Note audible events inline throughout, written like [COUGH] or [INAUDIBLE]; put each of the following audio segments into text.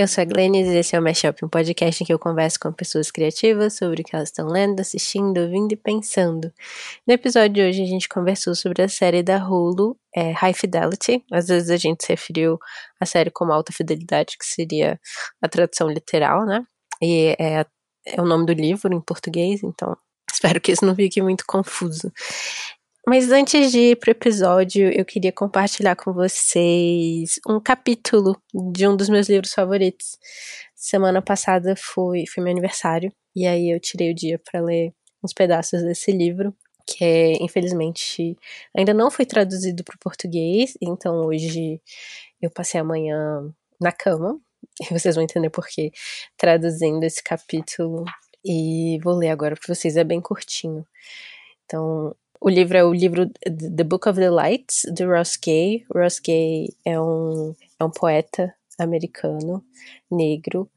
Eu sou a Glennis e esse é o Mashup, um podcast em que eu converso com pessoas criativas sobre o que elas estão lendo, assistindo, ouvindo e pensando. No episódio de hoje a gente conversou sobre a série da Hulu, é, High Fidelity. Às vezes a gente se referiu à série como Alta Fidelidade, que seria a tradução literal, né? E é, é o nome do livro em português, então [LAUGHS] espero que isso não fique muito confuso. Mas antes de ir pro episódio, eu queria compartilhar com vocês um capítulo de um dos meus livros favoritos. Semana passada foi, foi meu aniversário, e aí eu tirei o dia para ler uns pedaços desse livro, que é, infelizmente ainda não foi traduzido para o português, então hoje eu passei a manhã na cama, [LAUGHS] e vocês vão entender por que traduzindo esse capítulo, e vou ler agora para vocês, é bem curtinho. Então, o livro é o livro The Book of the Lights, de Ross Gay. Ross Gay é um, é um poeta americano, negro,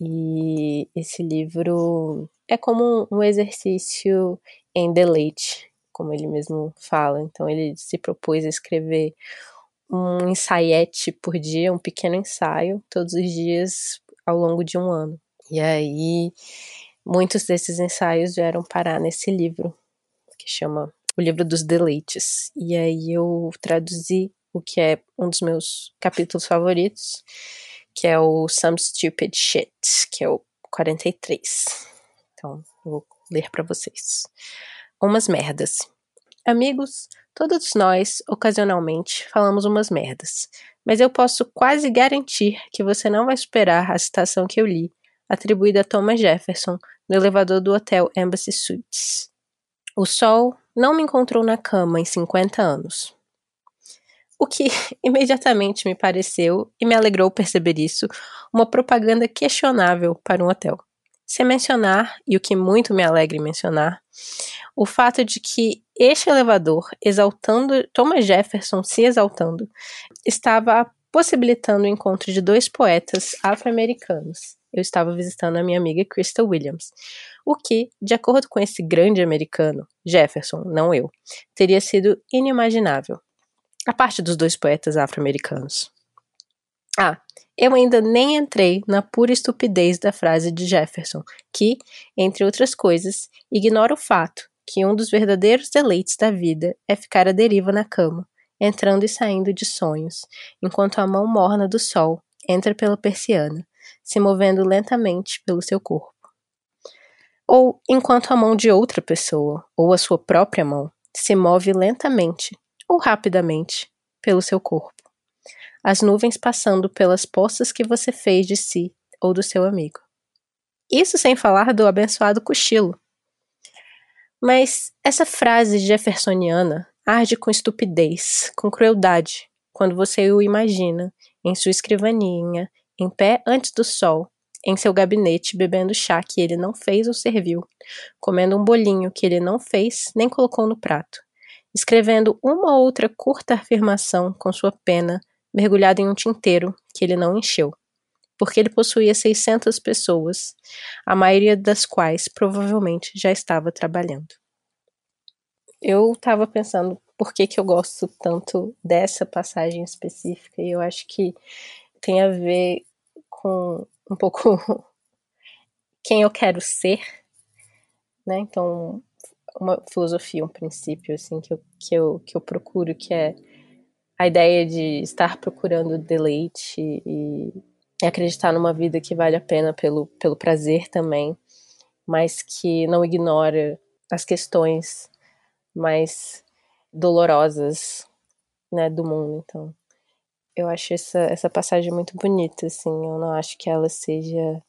e esse livro é como um exercício em deleite, como ele mesmo fala. Então ele se propôs a escrever um ensaiete por dia, um pequeno ensaio, todos os dias ao longo de um ano. E aí muitos desses ensaios vieram parar nesse livro, que chama o livro dos deleites. E aí eu traduzi o que é um dos meus capítulos favoritos, que é o Some Stupid Shit, que é o 43. Então, eu vou ler para vocês. Umas merdas. Amigos, todos nós, ocasionalmente, falamos umas merdas. Mas eu posso quase garantir que você não vai superar a citação que eu li, atribuída a Thomas Jefferson, no elevador do hotel Embassy Suites. O sol não me encontrou na cama em 50 anos. O que [LAUGHS] imediatamente me pareceu, e me alegrou perceber isso, uma propaganda questionável para um hotel. Sem mencionar, e o que muito me alegra mencionar, o fato de que este elevador, exaltando Thomas Jefferson se exaltando, estava possibilitando o encontro de dois poetas afro-americanos. Eu estava visitando a minha amiga Crystal Williams, o que, de acordo com esse grande americano, Jefferson, não eu, teria sido inimaginável. A parte dos dois poetas afro-americanos. Ah, eu ainda nem entrei na pura estupidez da frase de Jefferson, que, entre outras coisas, ignora o fato que um dos verdadeiros deleites da vida é ficar à deriva na cama, entrando e saindo de sonhos, enquanto a mão morna do sol entra pela persiana, se movendo lentamente pelo seu corpo ou enquanto a mão de outra pessoa, ou a sua própria mão, se move lentamente ou rapidamente pelo seu corpo. As nuvens passando pelas poças que você fez de si ou do seu amigo. Isso sem falar do abençoado cochilo. Mas essa frase jeffersoniana arde com estupidez, com crueldade, quando você o imagina em sua escrivaninha, em pé antes do sol, em seu gabinete bebendo chá que ele não fez ou serviu, comendo um bolinho que ele não fez nem colocou no prato, escrevendo uma ou outra curta afirmação com sua pena mergulhada em um tinteiro que ele não encheu, porque ele possuía 600 pessoas, a maioria das quais provavelmente já estava trabalhando. Eu estava pensando por que, que eu gosto tanto dessa passagem específica e eu acho que tem a ver com um pouco [LAUGHS] quem eu quero ser, né? Então, uma filosofia, um princípio assim que eu, que eu, que eu procuro, que é a ideia de estar procurando deleite e, e acreditar numa vida que vale a pena pelo, pelo prazer também, mas que não ignora as questões mais dolorosas né, do mundo. Então, eu acho essa, essa passagem muito bonita, assim. Eu não acho que ela seja.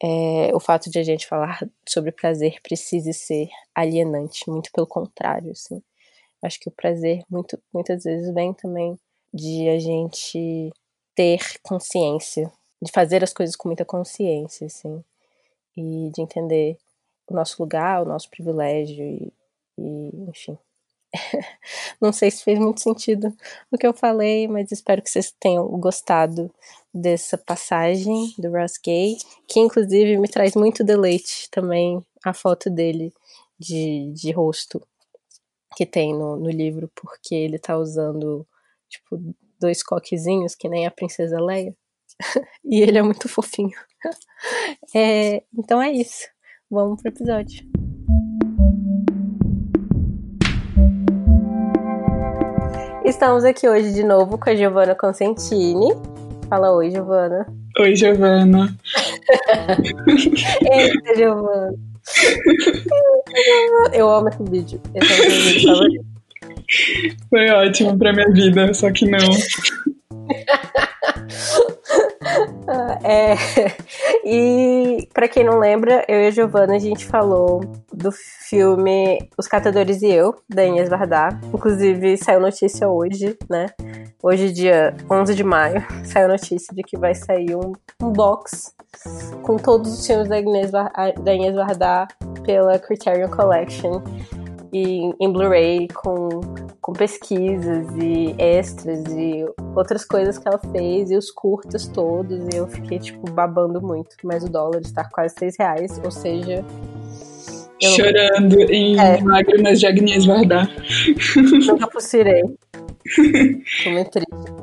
É, o fato de a gente falar sobre prazer precise ser alienante, muito pelo contrário, assim. Acho que o prazer muito, muitas vezes vem também de a gente ter consciência, de fazer as coisas com muita consciência, assim, e de entender o nosso lugar, o nosso privilégio e, e enfim. [LAUGHS] Não sei se fez muito sentido o que eu falei, mas espero que vocês tenham gostado dessa passagem do Ross Gay, que inclusive me traz muito deleite também a foto dele de, de rosto que tem no, no livro, porque ele tá usando, tipo, dois coquezinhos, que nem a Princesa Leia. [LAUGHS] e ele é muito fofinho. [LAUGHS] É, então é isso. Vamos pro episódio. Estamos aqui hoje de novo com a Giovana Consentini. Fala oi, Giovana. Oi, Giovana. [LAUGHS] Eita, Giovana. Eu amo esse vídeo. Esse é o meu vídeo [LAUGHS] favorito. Foi ótimo pra minha vida, só que não. [LAUGHS] é, [LAUGHS] e para quem não lembra, eu e a Giovana a gente falou do filme Os Catadores e Eu, da Inês Vardar. Inclusive, saiu notícia hoje, né? Hoje, dia 11 de maio, [LAUGHS] saiu notícia de que vai sair um, um box com todos os filmes da Inês, da Inês Vardar pela Criterion Collection e em Blu-ray com, com pesquisas e extras e outras coisas que ela fez e os curtas todos e eu fiquei tipo babando muito. Mas o dólar está quase seis reais ou seja chorando em é. lágrimas de Agnes Vardar. Nunca possirei tô [LAUGHS] muito triste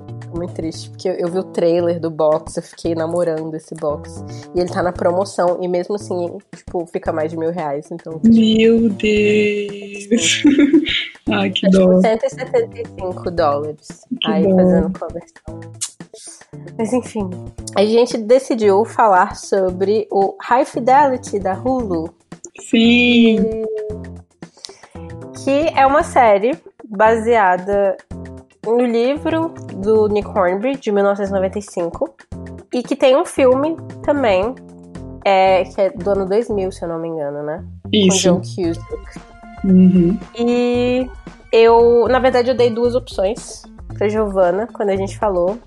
muito triste, porque eu, vi o trailer do box, eu fiquei namorando esse box. E ele tá na promoção, e mesmo assim, tipo, fica mais de mil reais. Então, Meu Deus! [LAUGHS] Ai, que é, dó. Tipo, 175 dólares. Que aí dó. fazendo conversão. Mas enfim, a gente decidiu falar sobre o High Fidelity da Hulu. Sim! Que é uma série baseada no livro do Nick Hornby, de 1995, e que tem um filme também, é, que é do ano 2000, se eu não me engano, né? Isso. Com John Cusack. Uhum. E eu, na verdade, eu dei duas opções pra Giovanna quando a gente falou.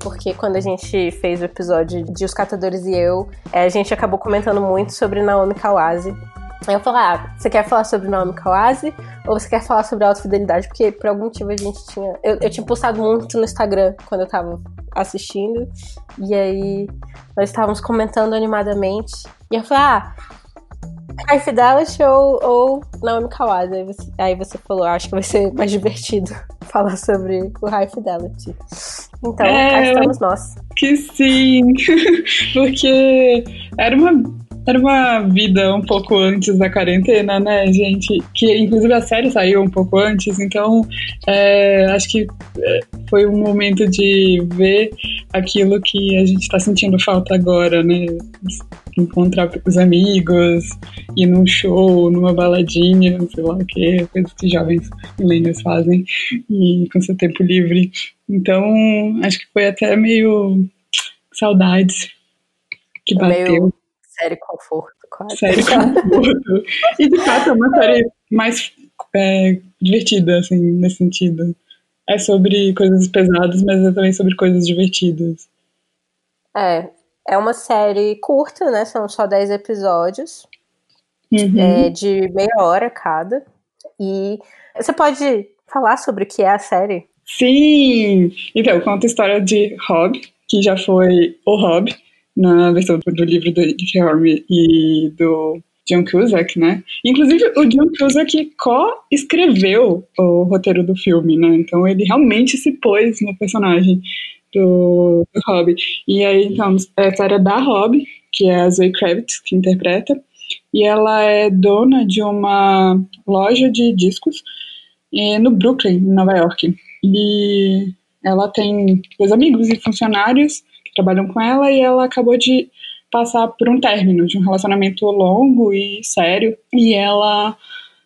Porque quando a gente fez o episódio de Os Catadores e Eu, é, a gente acabou comentando muito sobre Naomi Kawase, Aí eu falei, ah, você quer falar sobre Naomi Kawase ou você quer falar sobre alta fidelidade? Porque por algum motivo a gente tinha. Eu, eu tinha postado muito no Instagram quando eu tava assistindo. E aí nós estávamos comentando animadamente. E eu falei, ah, High Fidelity ou, ou Naomi Kawase? Aí você, aí você falou, acho que vai ser mais divertido [LAUGHS] falar sobre o High Fidelity. Então, é, cá estamos nós. Que sim! [LAUGHS] Porque era uma era uma vida um pouco antes da quarentena, né, gente? Que inclusive a série saiu um pouco antes, então é, acho que é, foi um momento de ver aquilo que a gente está sentindo falta agora, né? Encontrar os amigos, ir num show, numa baladinha, sei lá o que, coisas que jovens milênios fazem, e com seu tempo livre. Então, acho que foi até meio saudades que bateu. Meio série conforto, quase. Série [LAUGHS] conforto. e de fato é uma série mais é, divertida, assim, nesse sentido. É sobre coisas pesadas, mas é também sobre coisas divertidas. É, é uma série curta, né? São só 10 episódios. Uhum. É, de meia hora cada. E você pode falar sobre o que é a série? Sim! Então, conta a história de Rob, que já foi o Rob, na versão do livro do Dick Horme e do John Cusack, né? Inclusive, o John Cusack co-escreveu o roteiro do filme, né? Então, ele realmente se pôs no personagem do, do Rob. E aí, então, é a história da Rob, que é a Zoe Kravitz, que interpreta, e ela é dona de uma loja de discos eh, no Brooklyn, em Nova York. E ela tem dois amigos e funcionários trabalham com ela e ela acabou de passar por um término de um relacionamento longo e sério e ela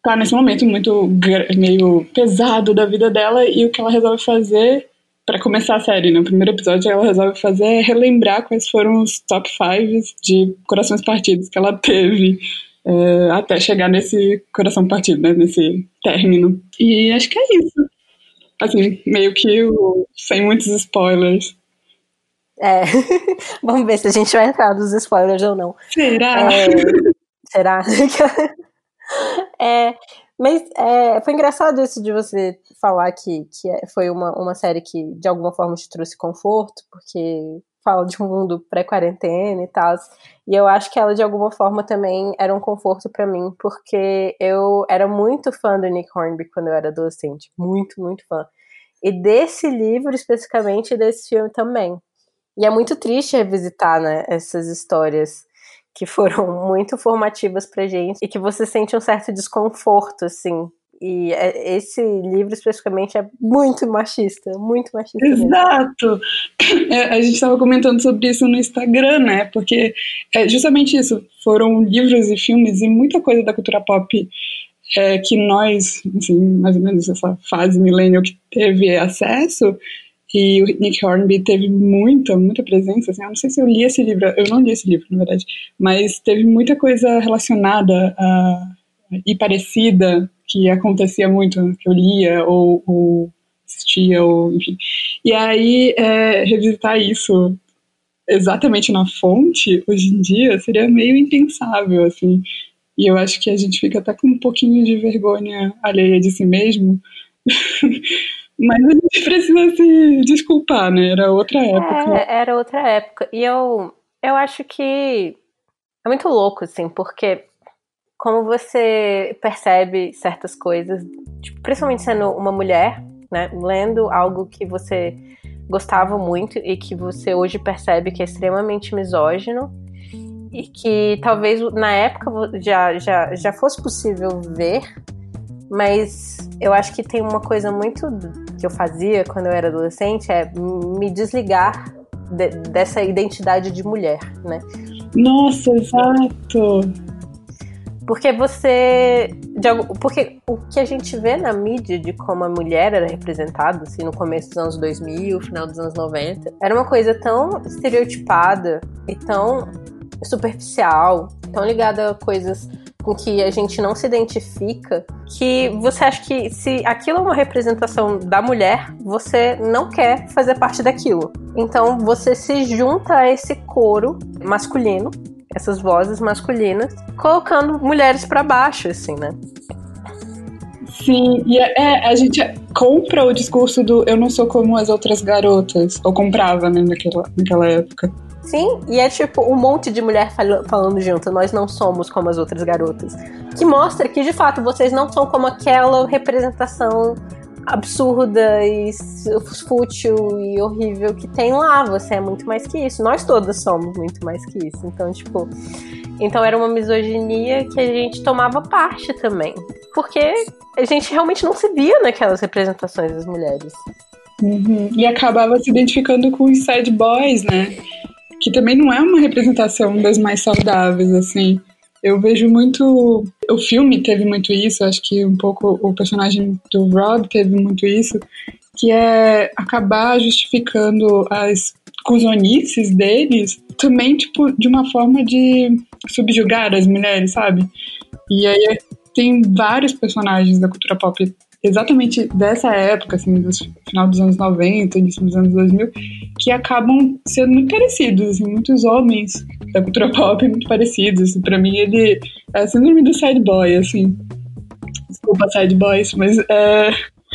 tá nesse momento muito meio pesado da vida dela e o que ela resolve fazer para começar a série, no primeiro episódio, ela resolve fazer é relembrar quais foram os top 5 de corações partidos que ela teve é, até chegar nesse coração partido, né, nesse término. E acho que é isso. Assim, meio que o, sem muitos spoilers. É. [LAUGHS] Vamos ver se a gente vai entrar nos spoilers ou não. Será? É... Será? [LAUGHS] é, mas é, foi engraçado isso de você falar que, que é, foi uma, uma série que de alguma forma te trouxe conforto, porque fala de um mundo pré-quarentena e tal. E eu acho que ela de alguma forma também era um conforto para mim, porque eu era muito fã do Nick Hornby quando eu era adolescente, muito, muito fã. E desse livro especificamente e desse filme também. E é muito triste revisitar, né, essas histórias que foram [LAUGHS] muito formativas pra gente e que você sente um certo desconforto, assim. E é, esse livro especificamente é muito machista, muito machista. Exato! É, a gente estava comentando sobre isso no Instagram, né? Porque é justamente isso. Foram livros e filmes e muita coisa da cultura pop é, que nós, assim, mais ou menos essa fase milênio que teve acesso, e o Nick Hornby teve muita, muita presença, assim, eu não sei se eu li esse livro, eu não li esse livro, na verdade, mas teve muita coisa relacionada a, e parecida que acontecia muito, que eu lia ou, ou assistia, ou enfim. E aí, é, revisitar isso exatamente na fonte, hoje em dia, seria meio impensável, assim. E eu acho que a gente fica até com um pouquinho de vergonha alheia de si mesmo, [LAUGHS] Mas a gente precisa se desculpar, né? Era outra época. É, era outra época. E eu, eu acho que é muito louco, assim, porque como você percebe certas coisas, tipo, principalmente sendo uma mulher, né? Lendo algo que você gostava muito e que você hoje percebe que é extremamente misógino e que talvez na época já, já, já fosse possível ver mas eu acho que tem uma coisa muito que eu fazia quando eu era adolescente é me desligar de, dessa identidade de mulher, né? Nossa, exato. Porque você. porque o que a gente vê na mídia de como a mulher era representada, assim, no começo dos anos 2000, final dos anos 90, era uma coisa tão estereotipada e tão superficial, tão ligada a coisas com que a gente não se identifica, que você acha que se aquilo é uma representação da mulher, você não quer fazer parte daquilo. Então você se junta a esse coro masculino, essas vozes masculinas, colocando mulheres para baixo, assim, né? Sim, e é, é, a gente compra o discurso do eu não sou como as outras garotas, ou comprava, né, naquela, naquela época. Sim, e é tipo um monte de mulher falando junto, nós não somos como as outras garotas. Que mostra que de fato vocês não são como aquela representação absurda e fútil e horrível que tem lá. Você é muito mais que isso. Nós todas somos muito mais que isso. Então, tipo. Então era uma misoginia que a gente tomava parte também. Porque a gente realmente não se via naquelas representações das mulheres. Uhum. E acabava se identificando com os sad boys, né? Que também não é uma representação das mais saudáveis, assim. Eu vejo muito. O filme teve muito isso, acho que um pouco o personagem do Rob teve muito isso, que é acabar justificando as cuzonices deles também, tipo, de uma forma de subjugar as mulheres, sabe? E aí tem vários personagens da cultura pop exatamente dessa época, assim, do final dos anos 90, início dos anos 2000, que acabam sendo muito parecidos, assim, muitos homens da cultura pop muito parecidos. Assim, para mim, ele é a síndrome do sad boy, assim. Desculpa, sad boys, mas é,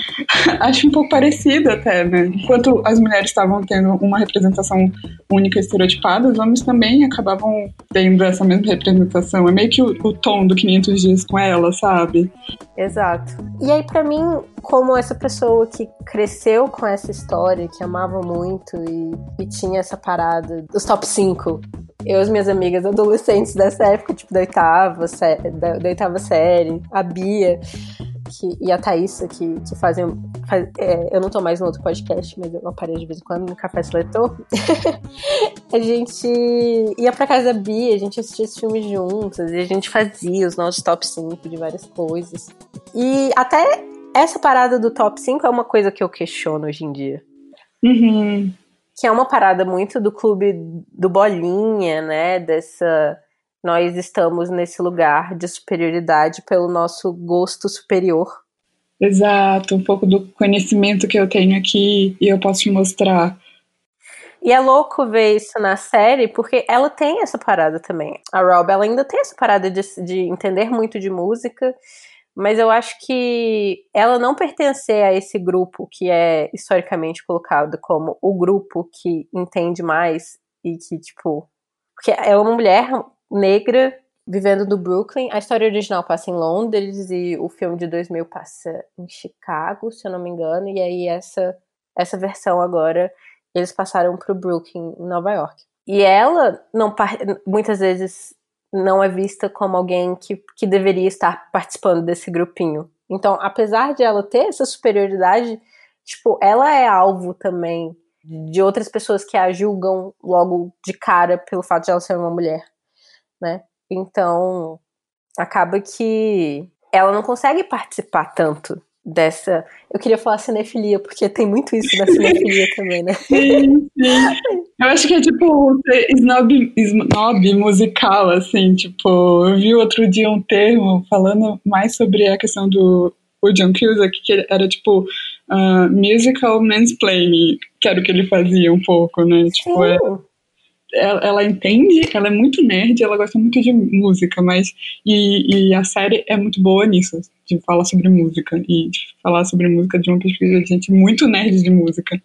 [LAUGHS] acho um pouco parecido até, né? Enquanto as mulheres estavam tendo uma representação única estereotipada, os homens também acabavam tendo essa mesma representação. É meio que o, o tom do 500 dias com ela, sabe? Exato. E aí, para mim, como essa pessoa que cresceu com essa história, que amava muito e, e tinha essa parada dos top 5 eu e as minhas amigas adolescentes dessa época, tipo, da oitava, da, da oitava série, a Bia, que, e a Thaísa, que, que fazem. Faz, é, eu não tô mais no outro podcast, mas eu apareço de vez em quando no Café Seletor. [LAUGHS] a gente ia pra casa da Bia, a gente assistia esse filme juntas, e a gente fazia os nossos top 5 de várias coisas. E até essa parada do top 5 é uma coisa que eu questiono hoje em dia. Uhum. Que é uma parada muito do clube do Bolinha, né? Dessa nós estamos nesse lugar de superioridade pelo nosso gosto superior. Exato, um pouco do conhecimento que eu tenho aqui e eu posso te mostrar. E é louco ver isso na série, porque ela tem essa parada também. A Rob, ela ainda tem essa parada de, de entender muito de música, mas eu acho que ela não pertencer a esse grupo que é historicamente colocado como o grupo que entende mais e que, tipo. Porque é uma mulher negra vivendo no Brooklyn. A história original passa em Londres e o filme de 2000 passa em Chicago, se eu não me engano. E aí essa essa versão agora eles passaram pro Brooklyn, em Nova York. E ela não muitas vezes não é vista como alguém que, que deveria estar participando desse grupinho. Então, apesar de ela ter essa superioridade, tipo, ela é alvo também de outras pessoas que a julgam logo de cara pelo fato de ela ser uma mulher, né? Então, acaba que ela não consegue participar tanto dessa. Eu queria falar cinefilia, porque tem muito isso da cinefilia [LAUGHS] também, né? Sim, sim. Eu acho que é tipo snob, snob musical, assim, tipo, eu vi outro dia um termo falando mais sobre a questão do o John Cusack, que era tipo uh, musical mansplaining, que era o que ele fazia um pouco, né? Tipo, é, ela, ela, entende, ela é muito nerd, ela gosta muito de música, mas. E, e, a série é muito boa nisso, de falar sobre música. E de falar sobre música de uma perspectiva de gente muito nerd de música.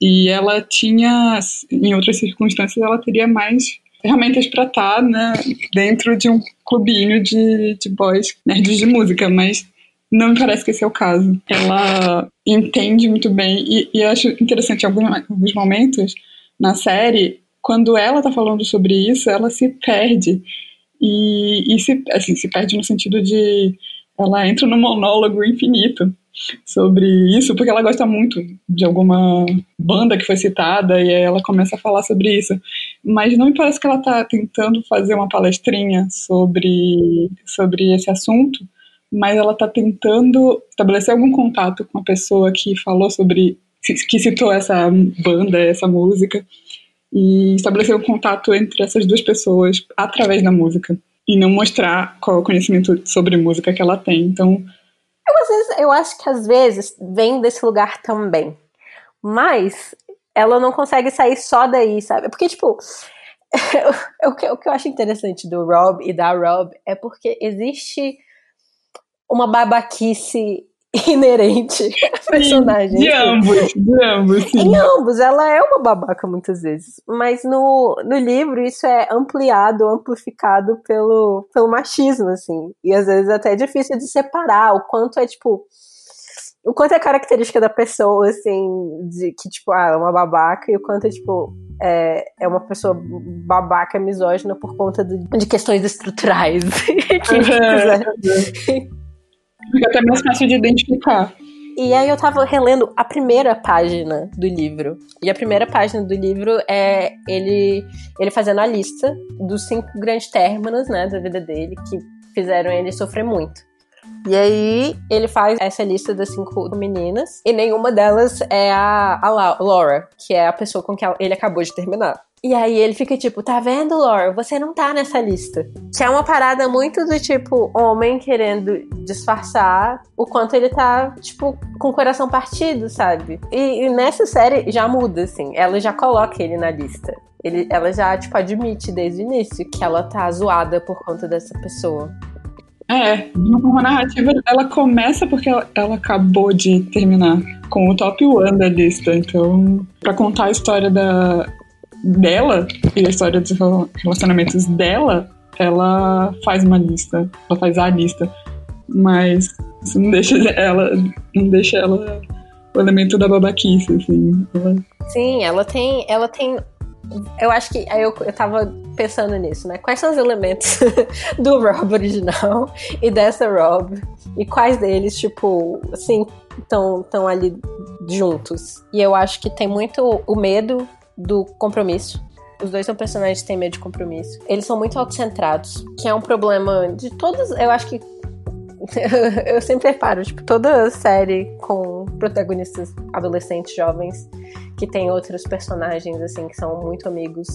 E ela tinha, em outras circunstâncias, ela teria mais ferramentas para estar tá, né, dentro de um clubinho de, de boys nerds de música, mas não me parece que esse é o caso. Ela entende muito bem, e, e acho interessante em alguns, alguns momentos na série, quando ela tá falando sobre isso, ela se perde. E, e se, assim, se perde no sentido de. Ela entra num monólogo infinito sobre isso, porque ela gosta muito de alguma banda que foi citada e ela começa a falar sobre isso. Mas não me parece que ela está tentando fazer uma palestrinha sobre, sobre esse assunto, mas ela está tentando estabelecer algum contato com a pessoa que falou sobre, que citou essa banda, essa música, e estabelecer um contato entre essas duas pessoas através da música, e não mostrar qual é o conhecimento sobre música que ela tem. Então. Eu, às vezes, eu acho que às vezes vem desse lugar também, mas ela não consegue sair só daí, sabe? Porque, tipo. [LAUGHS] o, que, o que eu acho interessante do Rob e da Rob é porque existe uma babaquice inerente [LAUGHS] à personagem. De ambos, de ambos, sim. Em ambos, ela é uma babaca muitas vezes. Mas no, no livro isso é ampliado, amplificado pelo, pelo machismo, assim. E às vezes até é difícil de separar o quanto é, tipo. O quanto é característica da pessoa, assim, de que, tipo, ah, ela é uma babaca, e o quanto é, tipo, é, é uma pessoa babaca, misógina por conta de, de questões estruturais. [LAUGHS] que, uhum. [LAUGHS] Fica até mais fácil de identificar. E aí eu tava relendo a primeira página do livro. E a primeira página do livro é ele, ele fazendo a lista dos cinco grandes términos, né, da vida dele, que fizeram ele sofrer muito. E aí ele faz essa lista das cinco meninas, e nenhuma delas é a, a Laura, que é a pessoa com que ele acabou de terminar. E aí ele fica tipo, tá vendo, Lore? Você não tá nessa lista. Que é uma parada muito do tipo, homem querendo disfarçar o quanto ele tá, tipo, com o coração partido, sabe? E, e nessa série já muda, assim. Ela já coloca ele na lista. Ele, ela já, tipo, admite desde o início que ela tá zoada por conta dessa pessoa. É, uma narrativa, ela começa porque ela, ela, acabou de terminar com o top one da lista. Então, para contar a história da, dela e a história dos relacionamentos dela, ela faz uma lista, ela faz a lista, mas isso não deixa ela, não deixa ela o elemento da babaquice, assim. Ela... Sim, ela tem, ela tem eu acho que aí eu, eu tava pensando nisso, né? Quais são os elementos [LAUGHS] do Rob original e dessa Rob? E quais deles, tipo, assim, estão ali juntos? E eu acho que tem muito o medo do compromisso. Os dois são personagens que têm medo de compromisso. Eles são muito autocentrados, que é um problema de todas. Eu acho que. [LAUGHS] eu sempre reparo, tipo, toda série com protagonistas adolescentes, jovens, que tem outros personagens, assim, que são muito amigos.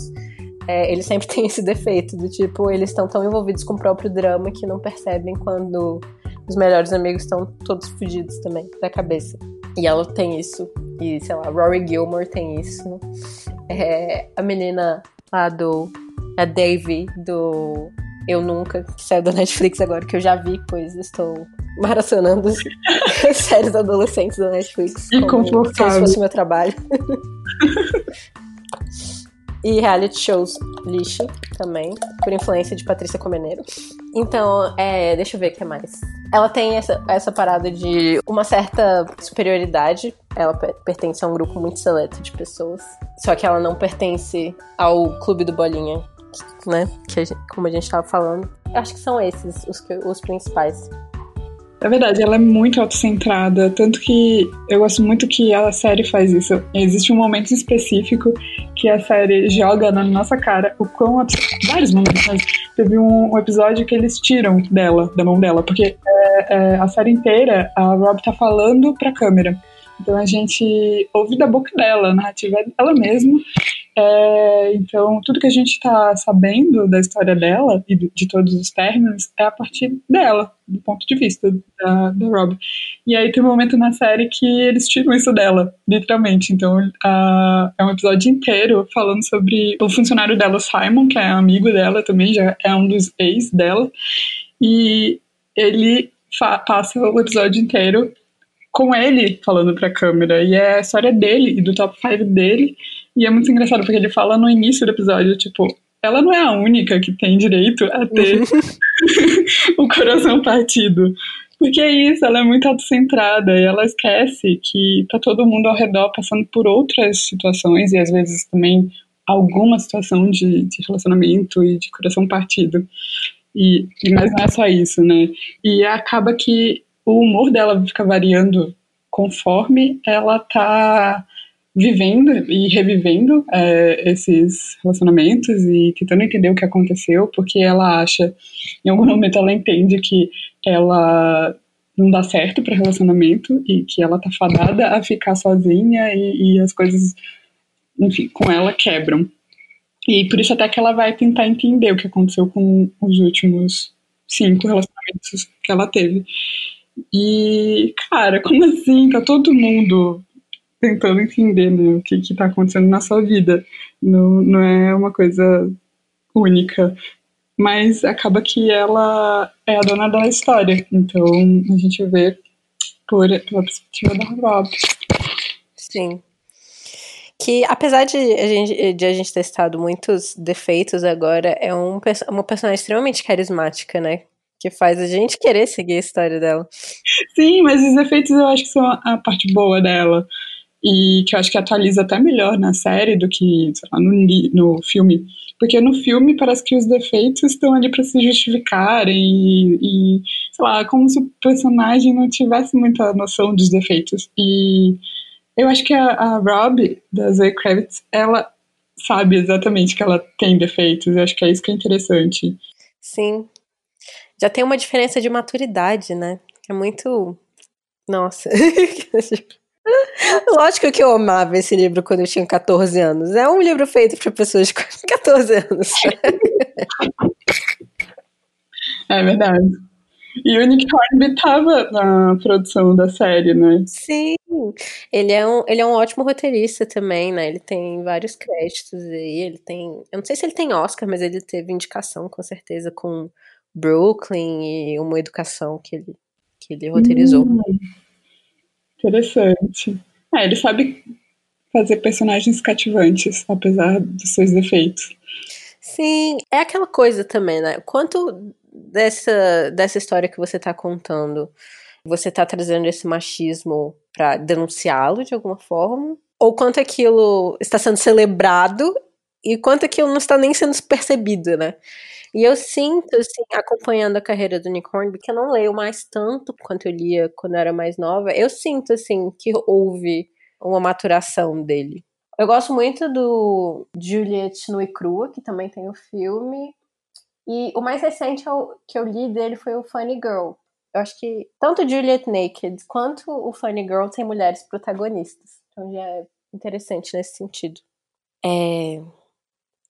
É, eles sempre [LAUGHS] têm esse defeito do tipo, eles estão tão envolvidos com o próprio drama que não percebem quando os melhores amigos estão todos fodidos também, da cabeça. E ela tem isso. E, sei lá, Rory Gilmore tem isso. É, a menina lá do. A Davy, do Eu Nunca, que saiu da Netflix agora, que eu já vi, pois estou maratonando [LAUGHS] séries adolescentes da Netflix. E como se fosse meu trabalho. [LAUGHS] E reality shows lixo também, por influência de Patrícia Comeneiro. Então, é, deixa eu ver o que mais. Ela tem essa, essa parada de uma certa superioridade ela pertence a um grupo muito seleto de pessoas. Só que ela não pertence ao clube do Bolinha, né? Que a gente, como a gente estava falando. Acho que são esses os, os principais. É verdade, ela é muito autocentrada, tanto que eu gosto muito que a série faz isso. Existe um momento específico que a série joga na nossa cara o quão vários momentos, mas teve um, um, episódio que eles tiram dela, da mão dela, porque é, é, a série inteira a Rob tá falando pra câmera. Então a gente ouve da boca dela, a narrativa é dela mesma. É, então, tudo que a gente está sabendo da história dela e de todos os términos é a partir dela, do ponto de vista da, da Rob. E aí tem um momento na série que eles tiram isso dela, literalmente. Então, a, é um episódio inteiro falando sobre o funcionário dela, Simon, que é amigo dela também, já é um dos ex dela. E ele passa o episódio inteiro com ele falando pra câmera. E é a história dele e do top 5 dele e é muito engraçado porque ele fala no início do episódio, tipo, ela não é a única que tem direito a ter uhum. [LAUGHS] o coração partido. Porque é isso, ela é muito autocentrada e ela esquece que tá todo mundo ao redor passando por outras situações e às vezes também alguma situação de, de relacionamento e de coração partido. E, mas não é só isso, né? E acaba que o humor dela fica variando conforme ela tá vivendo e revivendo é, esses relacionamentos e tentando entender o que aconteceu, porque ela acha, em algum momento ela entende que ela não dá certo para relacionamento e que ela tá fadada a ficar sozinha e, e as coisas, enfim, com ela quebram. E por isso até que ela vai tentar entender o que aconteceu com os últimos cinco relacionamentos que ela teve. E, cara, como assim? Tá todo mundo tentando entender né, o que está acontecendo na sua vida. Não, não é uma coisa única. Mas acaba que ela é a dona da história. Então a gente vê por, pela perspectiva da Rob. Sim. Que apesar de a gente, de a gente ter citado muitos defeitos agora, é um, uma personagem extremamente carismática, né? que faz a gente querer seguir a história dela. Sim, mas os efeitos eu acho que são a parte boa dela e que eu acho que atualiza até melhor na série do que lá, no, no filme. Porque no filme parece que os defeitos estão ali para se justificarem e, e, sei lá, como se o personagem não tivesse muita noção dos defeitos. E eu acho que a, a Rob, da Zoe Kravitz, ela sabe exatamente que ela tem defeitos. Eu acho que é isso que é interessante. Sim. Já tem uma diferença de maturidade, né? É muito. Nossa. [LAUGHS] [LAUGHS] Lógico que eu amava esse livro quando eu tinha 14 anos. É um livro feito para pessoas de 14 anos. É verdade. E o Nick Hornby estava na produção da série, né? Sim. Ele é, um, ele é um ótimo roteirista também, né? Ele tem vários créditos aí. Ele tem. Eu não sei se ele tem Oscar, mas ele teve indicação, com certeza, com Brooklyn e uma educação que ele, que ele roteirizou. Hum. Interessante. É, ele sabe fazer personagens cativantes, apesar dos seus defeitos. Sim, é aquela coisa também, né? Quanto dessa, dessa história que você tá contando, você tá trazendo esse machismo para denunciá-lo de alguma forma? Ou quanto aquilo está sendo celebrado e quanto aquilo não está nem sendo percebido, né? E eu sinto, assim, acompanhando a carreira do Nick Hornby, que eu não leio mais tanto quanto eu lia quando eu era mais nova, eu sinto, assim, que houve uma maturação dele. Eu gosto muito do Juliet no e Crua, que também tem o filme. E o mais recente que eu li dele foi o Funny Girl. Eu acho que tanto Juliet Naked quanto o Funny Girl tem mulheres protagonistas. Então já é interessante nesse sentido. É,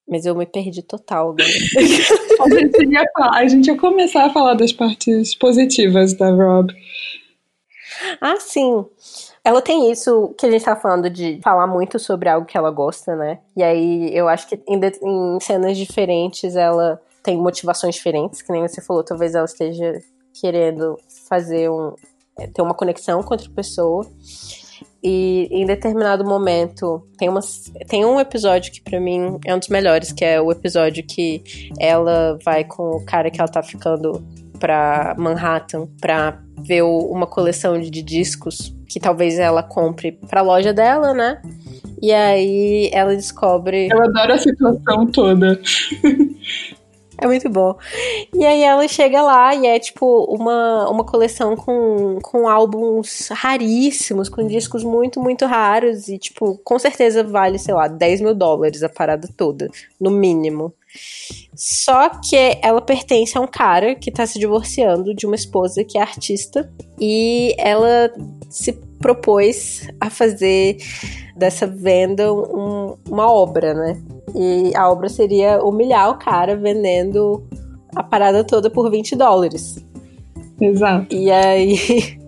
mas eu me perdi total agora. [LAUGHS] a, gente ia falar, a gente ia começar a falar das partes positivas da Rob. Ah, sim. Ela tem isso que a gente tá falando de falar muito sobre algo que ela gosta, né? E aí eu acho que em, em cenas diferentes ela tem motivações diferentes, que nem você falou, talvez ela esteja querendo fazer um. ter uma conexão com outra pessoa. E em determinado momento tem, uma, tem um episódio que para mim é um dos melhores, que é o episódio que ela vai com o cara que ela tá ficando para Manhattan para ver uma coleção de discos que talvez ela compre para a loja dela, né? E aí ela descobre. Eu adoro a situação toda. [LAUGHS] É muito bom. E aí ela chega lá e é tipo uma, uma coleção com, com álbuns raríssimos, com discos muito, muito raros. E, tipo, com certeza vale, sei lá, 10 mil dólares a parada toda, no mínimo. Só que ela pertence a um cara que tá se divorciando de uma esposa que é artista. E ela se propôs a fazer dessa venda um, uma obra, né? E a obra seria humilhar o cara vendendo a parada toda por 20 dólares. Exato. E aí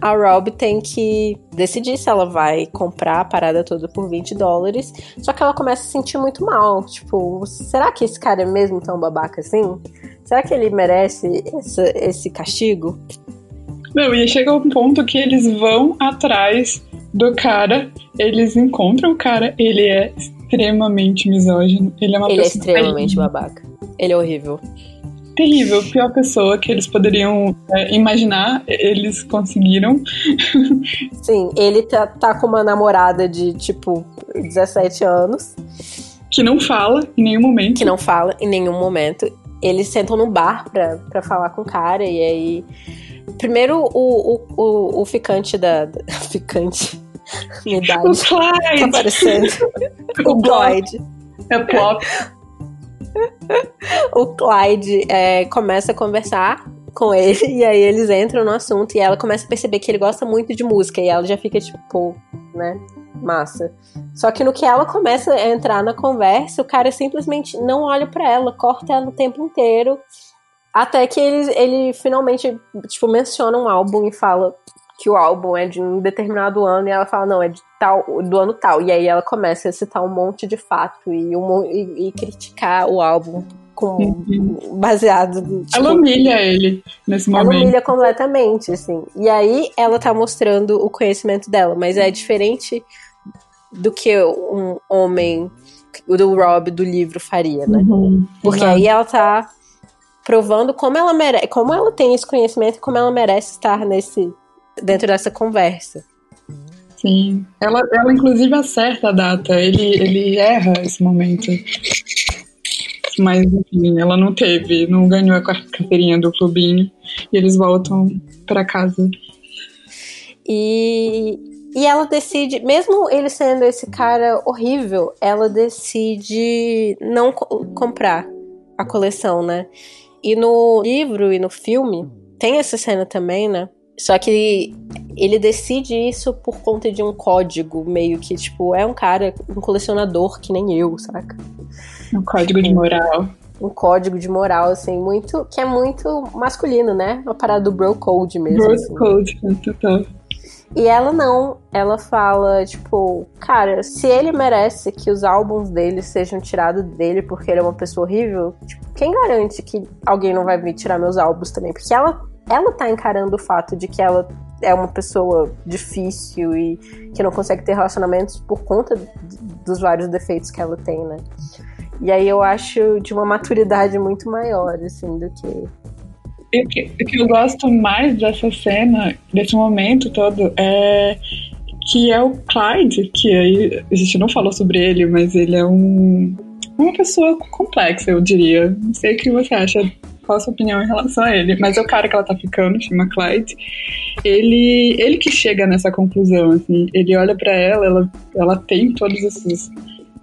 a Rob tem que decidir se ela vai comprar a parada toda por 20 dólares. Só que ela começa a se sentir muito mal. Tipo, será que esse cara é mesmo tão babaca assim? Será que ele merece esse, esse castigo? Não, e chega um ponto que eles vão atrás do cara, eles encontram o cara, ele é extremamente misógino. Ele é uma ele é pessoa. Ele é extremamente terrível. babaca. Ele é horrível. Terrível, pior pessoa que eles poderiam é, imaginar, eles conseguiram. [LAUGHS] Sim, ele tá, tá com uma namorada de tipo 17 anos. Que não fala em nenhum momento. Que não fala em nenhum momento. Eles sentam no bar pra, pra falar com o cara e aí. Primeiro o, o, o, o ficante da. [LAUGHS] ficante [LAUGHS] minha idade. O Clyde! Tá aparecendo. o, o Clyde. É plop. [LAUGHS] o Clyde é, começa a conversar com ele, [LAUGHS] e aí eles entram no assunto, e ela começa a perceber que ele gosta muito de música, e ela já fica tipo, né, massa. Só que no que ela começa a entrar na conversa, o cara simplesmente não olha para ela, corta ela o tempo inteiro, até que ele, ele finalmente, tipo, menciona um álbum e fala, que o álbum é de um determinado ano e ela fala, não, é de tal, do ano tal. E aí ela começa a citar um monte de fato e, um, e, e criticar o álbum com, uhum. baseado. Tipo, ela humilha ele nesse momento. Ela humilha completamente, assim. E aí ela tá mostrando o conhecimento dela, mas é diferente do que um homem do Rob do livro faria, né? Uhum. Porque aí ela tá provando como ela merece, como ela tem esse conhecimento e como ela merece estar nesse dentro dessa conversa. Sim. Ela, ela inclusive acerta a data, ele, ele erra esse momento. Mas, enfim, ela não teve, não ganhou a carteirinha do clubinho e eles voltam para casa. E, e ela decide, mesmo ele sendo esse cara horrível, ela decide não co comprar a coleção, né? E no livro e no filme tem essa cena também, né? Só que ele decide isso por conta de um código, meio que, tipo, é um cara, um colecionador que nem eu, saca? Um código de moral. Um código de moral, assim, muito. que é muito masculino, né? Uma parada do bro code mesmo. Bro assim. code, total. E ela não, ela fala, tipo, cara, se ele merece que os álbuns dele sejam tirados dele porque ele é uma pessoa horrível, tipo, quem garante que alguém não vai vir tirar meus álbuns também? Porque ela ela tá encarando o fato de que ela é uma pessoa difícil e que não consegue ter relacionamentos por conta dos vários defeitos que ela tem, né? E aí eu acho de uma maturidade muito maior, assim, do que. O que, o que eu gosto mais dessa cena, desse momento todo, é que é o Clyde, que aí a gente não falou sobre ele, mas ele é um, uma pessoa complexa, eu diria. Não sei o que você acha qual a sua opinião em relação a ele. Mas é o cara que ela tá ficando, chama Clyde, ele, ele que chega nessa conclusão, assim. Ele olha para ela, ela, ela tem todos esses,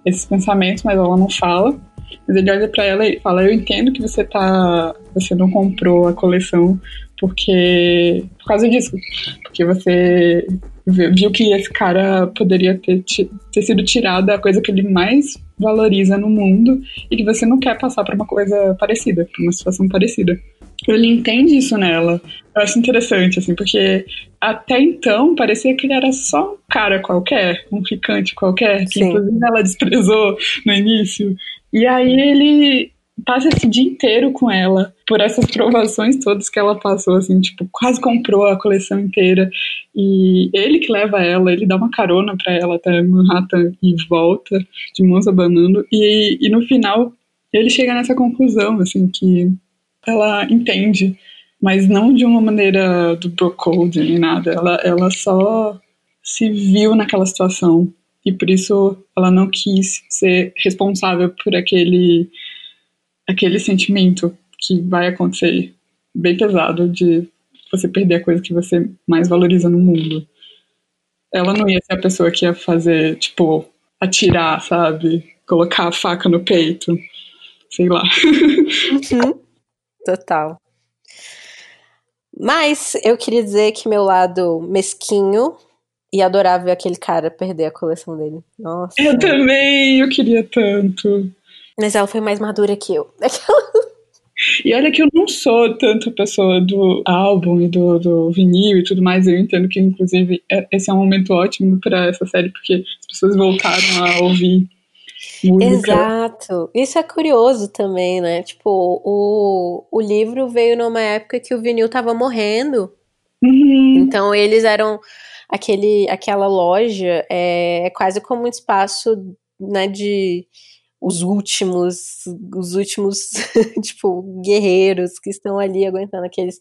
esses pensamentos, mas ela não fala. Mas ele olha para ela e fala: Eu entendo que você tá. Você não comprou a coleção porque. por causa disso. Porque você viu que esse cara poderia ter, ter sido tirado a coisa que ele mais valoriza no mundo e que você não quer passar por uma coisa parecida, por uma situação parecida. Ele entende isso nela. Eu acho interessante, assim, porque até então parecia que ele era só um cara qualquer, um ficante qualquer, que Sim. inclusive ela desprezou no início. E aí ele passa esse dia inteiro com ela, por essas provações todas que ela passou, assim, tipo, quase comprou a coleção inteira. E ele que leva ela, ele dá uma carona para ela até Manhattan e volta, de mãos abanando. E, e no final, ele chega nessa conclusão, assim, que ela entende mas não de uma maneira do brocode nem nada. Ela, ela só se viu naquela situação e por isso ela não quis ser responsável por aquele aquele sentimento que vai acontecer bem pesado de você perder a coisa que você mais valoriza no mundo. Ela não ia ser a pessoa que ia fazer, tipo, atirar, sabe? Colocar a faca no peito. Sei lá. Uhum. Total. Mas eu queria dizer que meu lado mesquinho e adorar ver aquele cara perder a coleção dele. Nossa. Eu também, eu queria tanto. Mas ela foi mais madura que eu. [LAUGHS] E olha que eu não sou tanto pessoa do álbum e do, do vinil e tudo mais. Eu entendo que, inclusive, é, esse é um momento ótimo para essa série, porque as pessoas voltaram a ouvir música. Exato. Isso é curioso também, né? Tipo, o, o livro veio numa época que o vinil tava morrendo. Uhum. Então eles eram aquele, aquela loja é, é quase como um espaço né, de os últimos, os últimos, [LAUGHS] tipo, guerreiros que estão ali aguentando aqueles.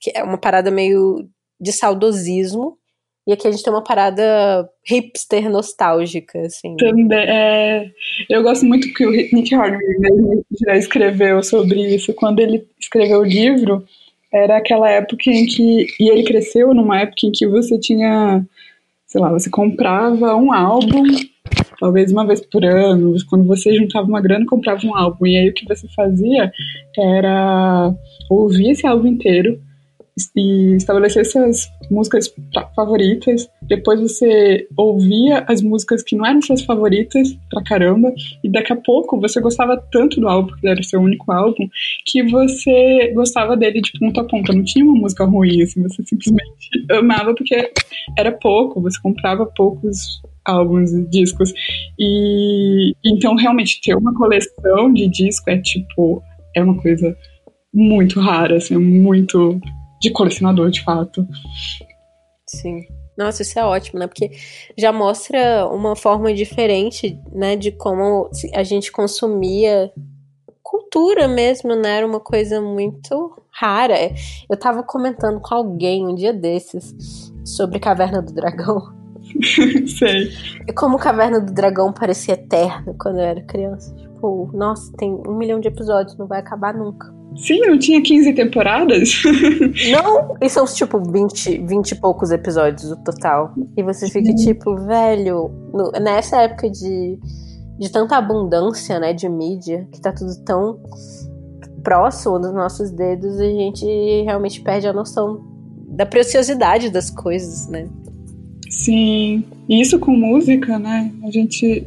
Que é uma parada meio de saudosismo. E aqui a gente tem uma parada hipster nostálgica, assim. Também, é, eu gosto muito que o Nick Horner já escreveu sobre isso. Quando ele escreveu o livro, era aquela época em que. E ele cresceu numa época em que você tinha. Sei lá, você comprava um álbum talvez uma vez por ano, quando você juntava uma grana, comprava um álbum. E aí o que você fazia era ouvir esse álbum inteiro e estabelecer suas músicas favoritas. Depois você ouvia as músicas que não eram suas favoritas pra caramba. E daqui a pouco você gostava tanto do álbum, porque era seu único álbum, que você gostava dele de ponta a ponta. Não tinha uma música ruim, assim, você simplesmente amava porque era pouco, você comprava poucos álbuns e discos. E então realmente ter uma coleção de disco é tipo é uma coisa muito rara, assim, é muito de colecionador, de fato. Sim. Nossa, isso é ótimo, né? Porque já mostra uma forma diferente, né, de como a gente consumia cultura mesmo, né? Era uma coisa muito rara. Eu tava comentando com alguém um dia desses sobre Caverna do Dragão. [LAUGHS] Sei. E como Caverna do Dragão parecia eterno quando eu era criança. Tipo, nossa, tem um milhão de episódios, não vai acabar nunca. Sim, não tinha 15 temporadas? [LAUGHS] não, e são tipo 20, 20 e poucos episódios o total. E você fica tipo, velho, no, nessa época de, de tanta abundância, né, de mídia, que tá tudo tão próximo dos nossos dedos, a gente realmente perde a noção da preciosidade das coisas, né? Sim, e isso com música, né? A gente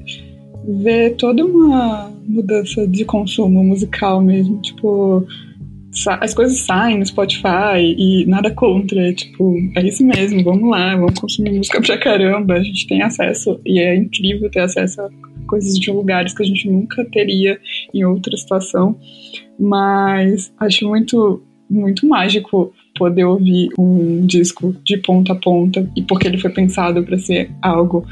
vê toda uma mudança de consumo musical mesmo. Tipo, as coisas saem no Spotify e nada contra. Tipo, é isso mesmo, vamos lá, vamos consumir música pra caramba. A gente tem acesso e é incrível ter acesso a coisas de lugares que a gente nunca teria em outra situação. Mas acho muito, muito mágico poder ouvir um disco de ponta a ponta e porque ele foi pensado para ser algo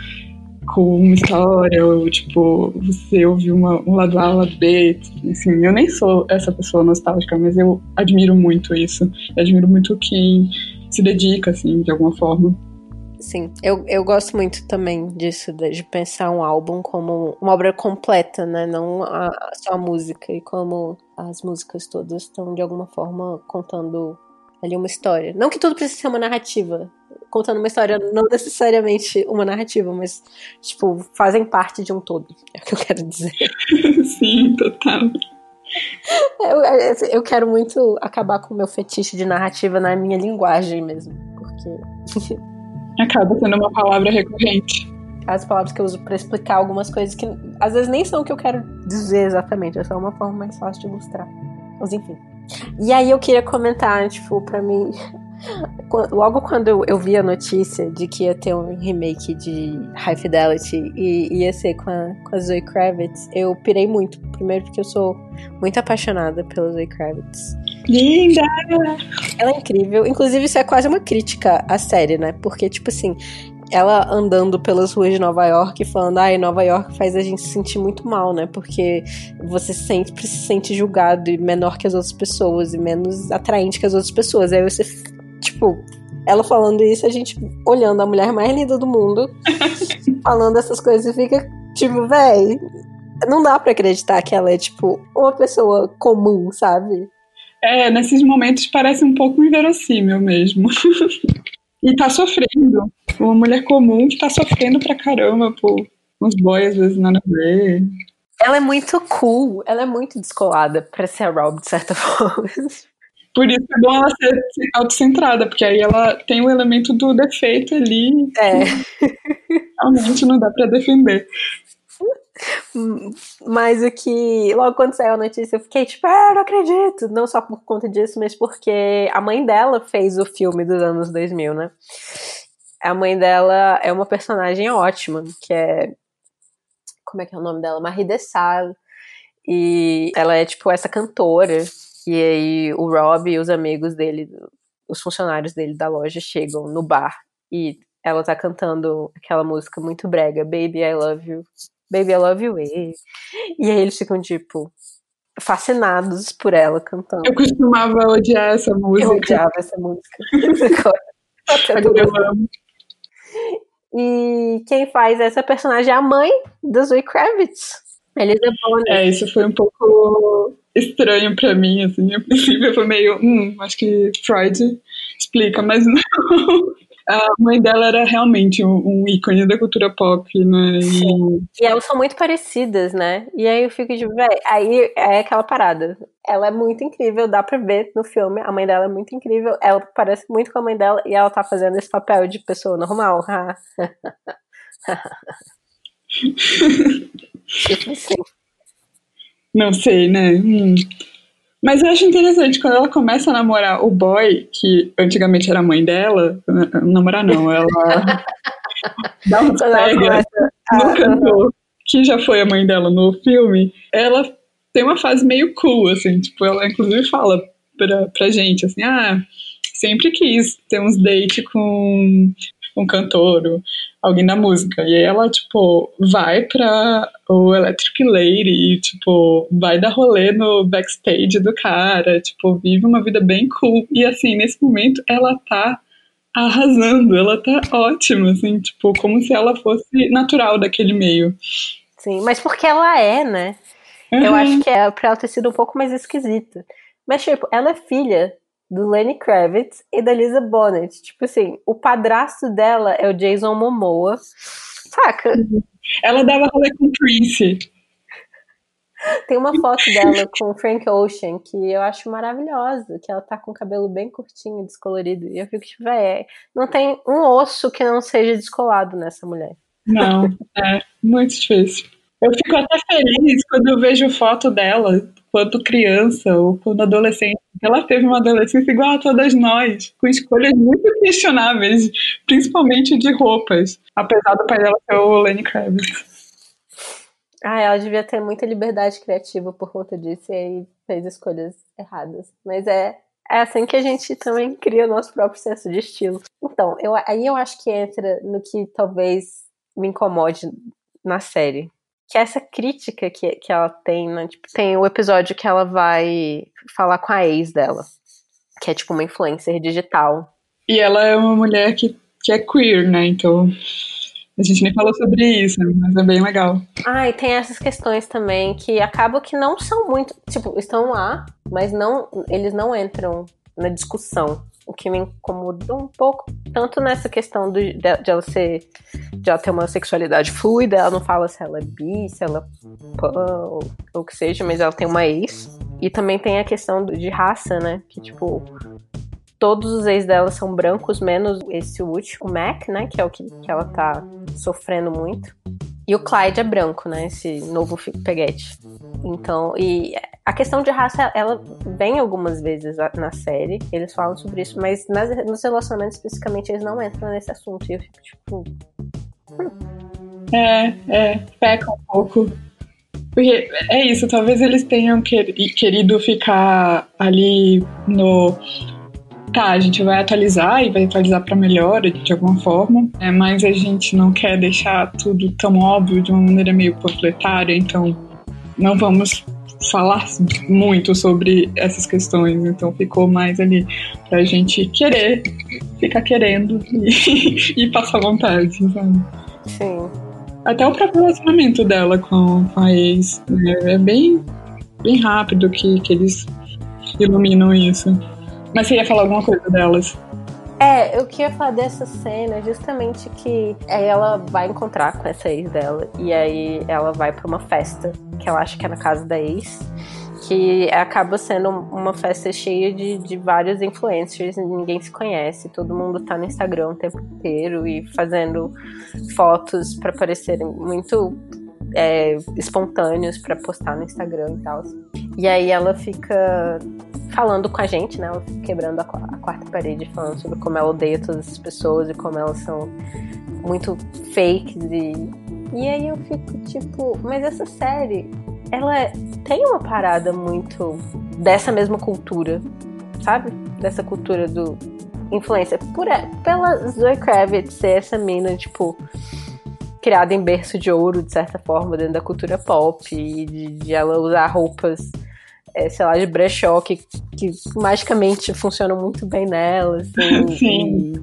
com uma história, ou tipo, você ouvir uma, um lado A, um lado B, assim, eu nem sou essa pessoa nostálgica, mas eu admiro muito isso, eu admiro muito quem se dedica, assim, de alguma forma. Sim, eu, eu gosto muito também disso, de pensar um álbum como uma obra completa, né? Não a, só a música, e como as músicas todas estão de alguma forma contando ali uma história. Não que tudo precise ser uma narrativa. Contando uma história, não necessariamente uma narrativa, mas, tipo, fazem parte de um todo. É o que eu quero dizer. [LAUGHS] Sim, total. Eu, eu quero muito acabar com o meu fetiche de narrativa na minha linguagem mesmo. Porque. [LAUGHS] Acaba sendo uma palavra recorrente. As palavras que eu uso para explicar algumas coisas que às vezes nem são o que eu quero dizer exatamente, é só uma forma mais fácil de ilustrar. Mas enfim. E aí eu queria comentar, tipo, pra mim. Logo quando eu, vi a notícia de que ia ter um remake de High Fidelity e ia ser com a, com a Zoe Kravitz, eu pirei muito. Primeiro porque eu sou muito apaixonada pela Zoe Kravitz. Linda! Ela é incrível. Inclusive, isso é quase uma crítica à série, né? Porque, tipo assim, ela andando pelas ruas de Nova York falando, ai, ah, Nova York faz a gente se sentir muito mal, né? Porque você sempre se sente julgado e menor que as outras pessoas e menos atraente que as outras pessoas. Aí você, tipo, ela falando isso, a gente olhando a mulher mais linda do mundo, [LAUGHS] falando essas coisas e fica, tipo, véi, não dá para acreditar que ela é, tipo, uma pessoa comum, sabe? É, nesses momentos parece um pouco inverossímil mesmo. [LAUGHS] e tá sofrendo. Uma mulher comum que tá sofrendo pra caramba por uns boys, às vezes nada a ver. Ela é muito cool, ela é muito descolada pra ser a Rob, de certa [LAUGHS] forma. Por isso é bom ela ser autocentrada, porque aí ela tem o elemento do defeito ali. É. Realmente não dá pra defender. [LAUGHS] Mas o que. Logo quando saiu a notícia, eu fiquei tipo, ah, não acredito. Não só por conta disso, mas porque a mãe dela fez o filme dos anos 2000, né? A mãe dela é uma personagem ótima, que é. Como é que é o nome dela? Marie Dessal. E ela é tipo essa cantora. E aí o Rob e os amigos dele, os funcionários dele da loja, chegam no bar e ela tá cantando aquela música muito brega, Baby I Love You Baby, I Love You. E, e aí eles ficam, tipo, fascinados por ela cantando. Eu costumava odiar essa música. Eu odiava essa música. [LAUGHS] Agora eu amo. E quem faz essa personagem é a mãe da Zoe Kravitz. Elisa Bonner. É, isso foi um pouco estranho pra mim, assim. A princípio foi meio, hum, acho que Freud explica, mas não [LAUGHS] a mãe dela era realmente um, um ícone da cultura pop, né? E... e... elas são muito parecidas, né? E aí eu fico de, véi, aí é aquela parada. Ela é muito incrível, dá pra ver no filme. A mãe dela é muito incrível, ela parece muito com a mãe dela e ela tá fazendo esse papel de pessoa normal. [LAUGHS] [LAUGHS] Não sei, né? Hum. Mas eu acho interessante, quando ela começa a namorar o boy, que antigamente era a mãe dela, namorar não, ela [LAUGHS] dá um pega no cantor, que já foi a mãe dela no filme, ela tem uma fase meio cool, assim, tipo, ela inclusive fala pra, pra gente, assim, ah, sempre quis ter uns date com um cantor, alguém da música. E aí ela, tipo, vai pra o Electric Lady, tipo, vai dar rolê no backstage do cara, tipo, vive uma vida bem cool. E assim, nesse momento ela tá arrasando, ela tá ótima, assim, tipo, como se ela fosse natural daquele meio. Sim, mas porque ela é, né? Uhum. Eu acho que é pra ela ter sido um pouco mais esquisita. Mas, tipo, ela é filha do Lenny Kravitz e da Lisa Bonet. Tipo assim, o padrasto dela é o Jason Momoa. Saca? Ela dava rolê com Prince. Tem uma foto dela com Frank Ocean que eu acho maravilhosa, que ela tá com o cabelo bem curtinho, descolorido. E eu fico tipo, véi, não tem um osso que não seja descolado nessa mulher. Não, é muito difícil. Eu fico até feliz quando eu vejo foto dela quando criança ou quando adolescente. Ela teve uma adolescência igual a todas nós, com escolhas muito questionáveis, principalmente de roupas, apesar do pai dela ser o Lenny Kravitz. Ah, ela devia ter muita liberdade criativa por conta disso e aí fez escolhas erradas. Mas é, é assim que a gente também cria o nosso próprio senso de estilo. Então, eu, aí eu acho que entra no que talvez me incomode na série que essa crítica que, que ela tem, né? Tipo, tem o episódio que ela vai falar com a ex dela, que é tipo uma influencer digital. E ela é uma mulher que, que é queer, né? Então. A gente nem falou sobre isso, mas é bem legal. Ah, e tem essas questões também que acabam que não são muito. Tipo, estão lá, mas não eles não entram na discussão o que me incomodou um pouco, tanto nessa questão do, de, de, ela ser, de ela ter uma sexualidade fluida, ela não fala se ela é bi, se ela é pan, ou o que seja, mas ela tem uma ex. E também tem a questão de raça, né? Que, tipo, todos os ex dela são brancos, menos esse último, o Mac, né? Que é o que, que ela tá sofrendo muito. E o Clyde é branco, né? Esse novo peguete. Então, e a questão de raça, ela vem algumas vezes na série, eles falam sobre isso, mas nas, nos relacionamentos especificamente eles não entram nesse assunto. E eu fico tipo. Hum. É, é, peca um pouco. Porque é isso, talvez eles tenham querido ficar ali no tá, a gente vai atualizar e vai atualizar para melhor de alguma forma, é, mas a gente não quer deixar tudo tão óbvio de uma maneira meio panfletária, então não vamos falar muito sobre essas questões, então ficou mais ali pra gente querer, ficar querendo [LAUGHS] e, e passar vontade, sabe? Sim. Até o próprio relacionamento dela com, com a ex né? é bem, bem rápido que, que eles iluminam isso. Mas você ia falar alguma coisa delas? É, eu queria falar dessa cena justamente que ela vai encontrar com essa ex dela e aí ela vai para uma festa que ela acha que é na casa da ex que acaba sendo uma festa cheia de, de vários influencers ninguém se conhece, todo mundo tá no Instagram o tempo inteiro e fazendo fotos para parecerem muito é, espontâneos para postar no Instagram e tal. E aí ela fica falando com a gente, né? Ela quebrando a, a quarta parede, falando sobre como ela odeia todas as pessoas e como elas são muito fakes e. E aí eu fico tipo, mas essa série, ela tem uma parada muito dessa mesma cultura, sabe? Dessa cultura do influência. Por, pela Zoe Kravitz ser essa mina, tipo, criada em berço de ouro, de certa forma, dentro da cultura pop, e de, de ela usar roupas, é, sei lá, de brechó, que, que magicamente funcionam muito bem nela, assim, [LAUGHS] Sim.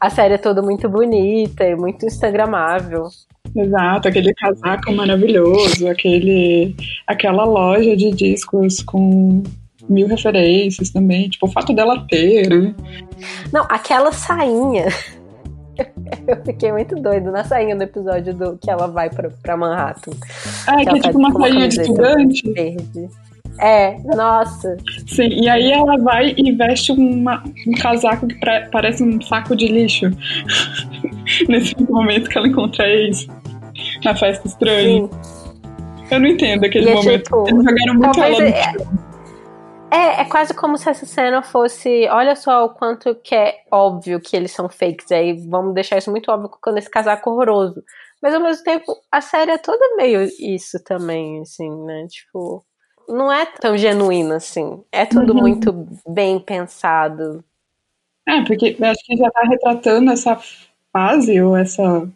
a série é toda muito bonita e muito instagramável. Exato, aquele casaco maravilhoso, aquele, aquela loja de discos com mil referências também, tipo, o fato dela ter, né? Não, aquela sainha [LAUGHS] Eu fiquei muito doido na sainha do episódio do que ela vai pra, pra Manhattan. Ah, que, que é tipo uma sainha de estudante. Verde. É, nossa. Sim, e aí ela vai e veste uma, um casaco que pra, parece um saco de lixo. [LAUGHS] Nesse momento que ela encontra ex na festa estranha. Sim. Eu não entendo aquele e momento. É, tipo, Eles jogaram muito ela no é, é, é quase como se essa cena fosse. Olha só o quanto que é óbvio que eles são fakes. Aí vamos deixar isso muito óbvio quando esse casaco horroroso. Mas ao mesmo tempo, a série é toda meio isso também, assim, né? Tipo. Não é tão genuíno assim. É tudo uhum. muito bem pensado. É, porque acho que já tá retratando essa fase, ou essa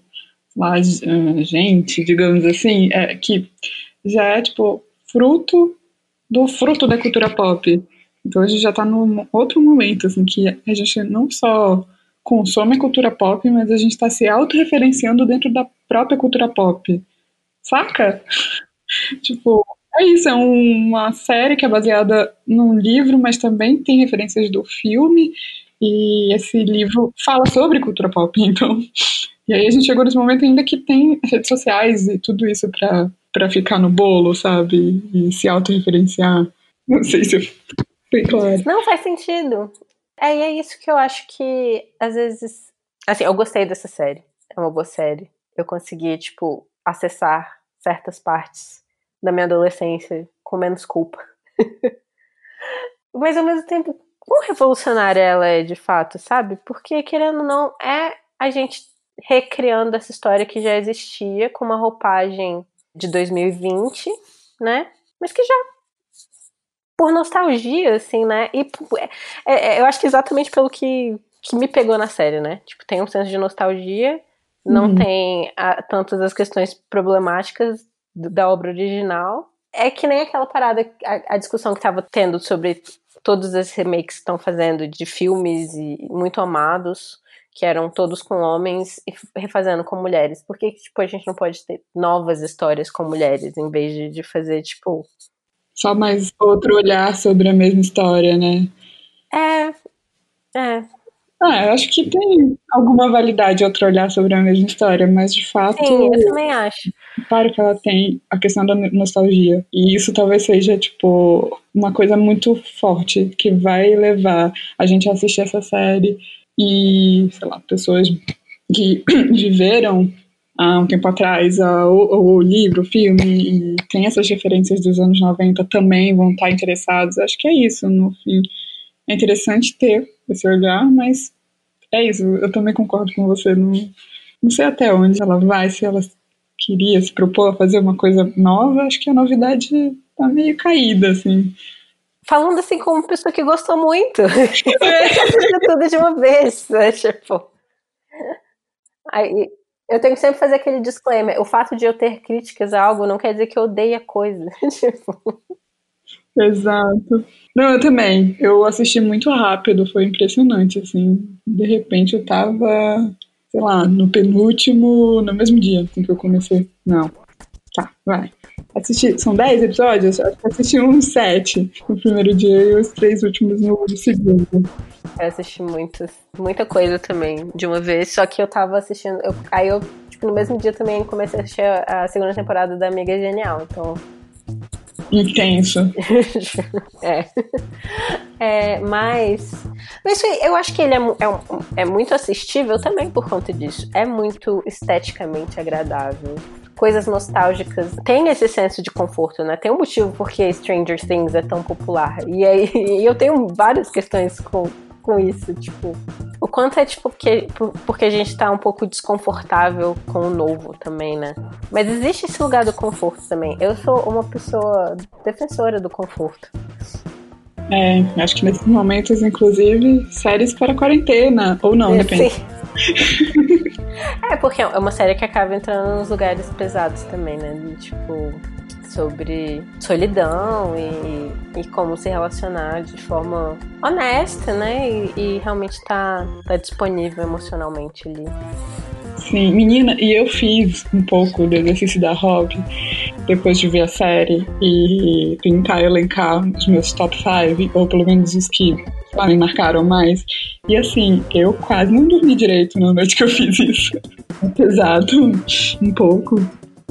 lá, gente, digamos assim, é, que já é, tipo, fruto do fruto da cultura pop. Então a gente já está num outro momento, assim, que a gente não só consome cultura pop, mas a gente está se autorreferenciando dentro da própria cultura pop. Saca? [LAUGHS] tipo, é isso, é uma série que é baseada num livro, mas também tem referências do filme, e esse livro fala sobre cultura pop, [LAUGHS] então. E aí a gente chegou nesse momento ainda que tem redes sociais e tudo isso para para ficar no bolo, sabe? E se autorreferenciar. Não sei se foi claro. Não faz sentido. É, e é isso que eu acho que, às vezes. Assim, eu gostei dessa série. É uma boa série. Eu consegui, tipo, acessar certas partes da minha adolescência com menos culpa. [LAUGHS] Mas ao mesmo tempo, quão revolucionária ela é de fato, sabe? Porque, querendo ou não, é a gente recriando essa história que já existia com uma roupagem de 2020, né? Mas que já por nostalgia, assim, né? E é, é, eu acho que exatamente pelo que, que me pegou na série, né? Tipo, tem um senso de nostalgia, não uhum. tem a, tantas as questões problemáticas da obra original. É que nem aquela parada, a, a discussão que tava tendo sobre todos esses remakes que estão fazendo de filmes e muito amados que eram todos com homens e refazendo com mulheres. Por que, tipo, a gente não pode ter novas histórias com mulheres, em vez de, de fazer, tipo. Só mais outro olhar sobre a mesma história, né? É. É. Ah, eu acho que tem alguma validade outro olhar sobre a mesma história, mas de fato. Sim, eu também acho. Claro que ela tem a questão da nostalgia. E isso talvez seja, tipo, uma coisa muito forte que vai levar a gente a assistir essa série e, sei lá, pessoas que [CLEARS THROAT] viveram há um tempo atrás o, livro, o filme, e tem essas referências dos anos 90 também vão estar interessados. Acho que é isso, no fim. É interessante ter esse olhar, mas é isso, eu também concordo com você. Não, não sei até onde ela vai, se ela queria se propor a fazer uma coisa nova, acho que a novidade tá meio caída, assim. falando assim como uma pessoa que gostou muito. [LAUGHS] É. tudo de uma vez, né? Tipo. Aí, eu tenho que sempre fazer aquele disclaimer. O fato de eu ter críticas a algo não quer dizer que eu odeie a coisa. [LAUGHS] tipo. Exato. Não, eu também. Eu assisti muito rápido, foi impressionante, assim. De repente eu tava, sei lá, no penúltimo, no mesmo dia em que eu comecei. Não. Tá, vai. Assisti, são 10 episódios? Acho que assisti uns 7 no primeiro dia e os três últimos no segundo. Eu assisti muitas, muita coisa também de uma vez, só que eu tava assistindo. Eu, aí eu, tipo, no mesmo dia também comecei a assistir a segunda temporada da Amiga Genial, então Intenso. [LAUGHS] é. é. Mas. Mas eu acho que ele é, é, é muito assistível também por conta disso. É muito esteticamente agradável coisas nostálgicas tem esse senso de conforto, né? Tem um motivo porque Stranger Things é tão popular. E aí [LAUGHS] eu tenho várias questões com, com isso, tipo, o quanto é tipo porque, porque a gente tá um pouco desconfortável com o novo também, né? Mas existe esse lugar do conforto também. Eu sou uma pessoa defensora do conforto. É, acho que nesses momentos, inclusive, séries para quarentena, ou não, depende. [LAUGHS] é, porque é uma série que acaba entrando nos lugares pesados também, né? De, tipo, sobre solidão e, e como se relacionar de forma honesta, né? E, e realmente tá, tá disponível emocionalmente ali. Sim, menina, e eu fiz um pouco do exercício da Rob depois de ver a série e tentar elencar os meus top 5, ou pelo menos os que me marcaram mais. E assim, eu quase não dormi direito na noite que eu fiz isso. É pesado, um pouco.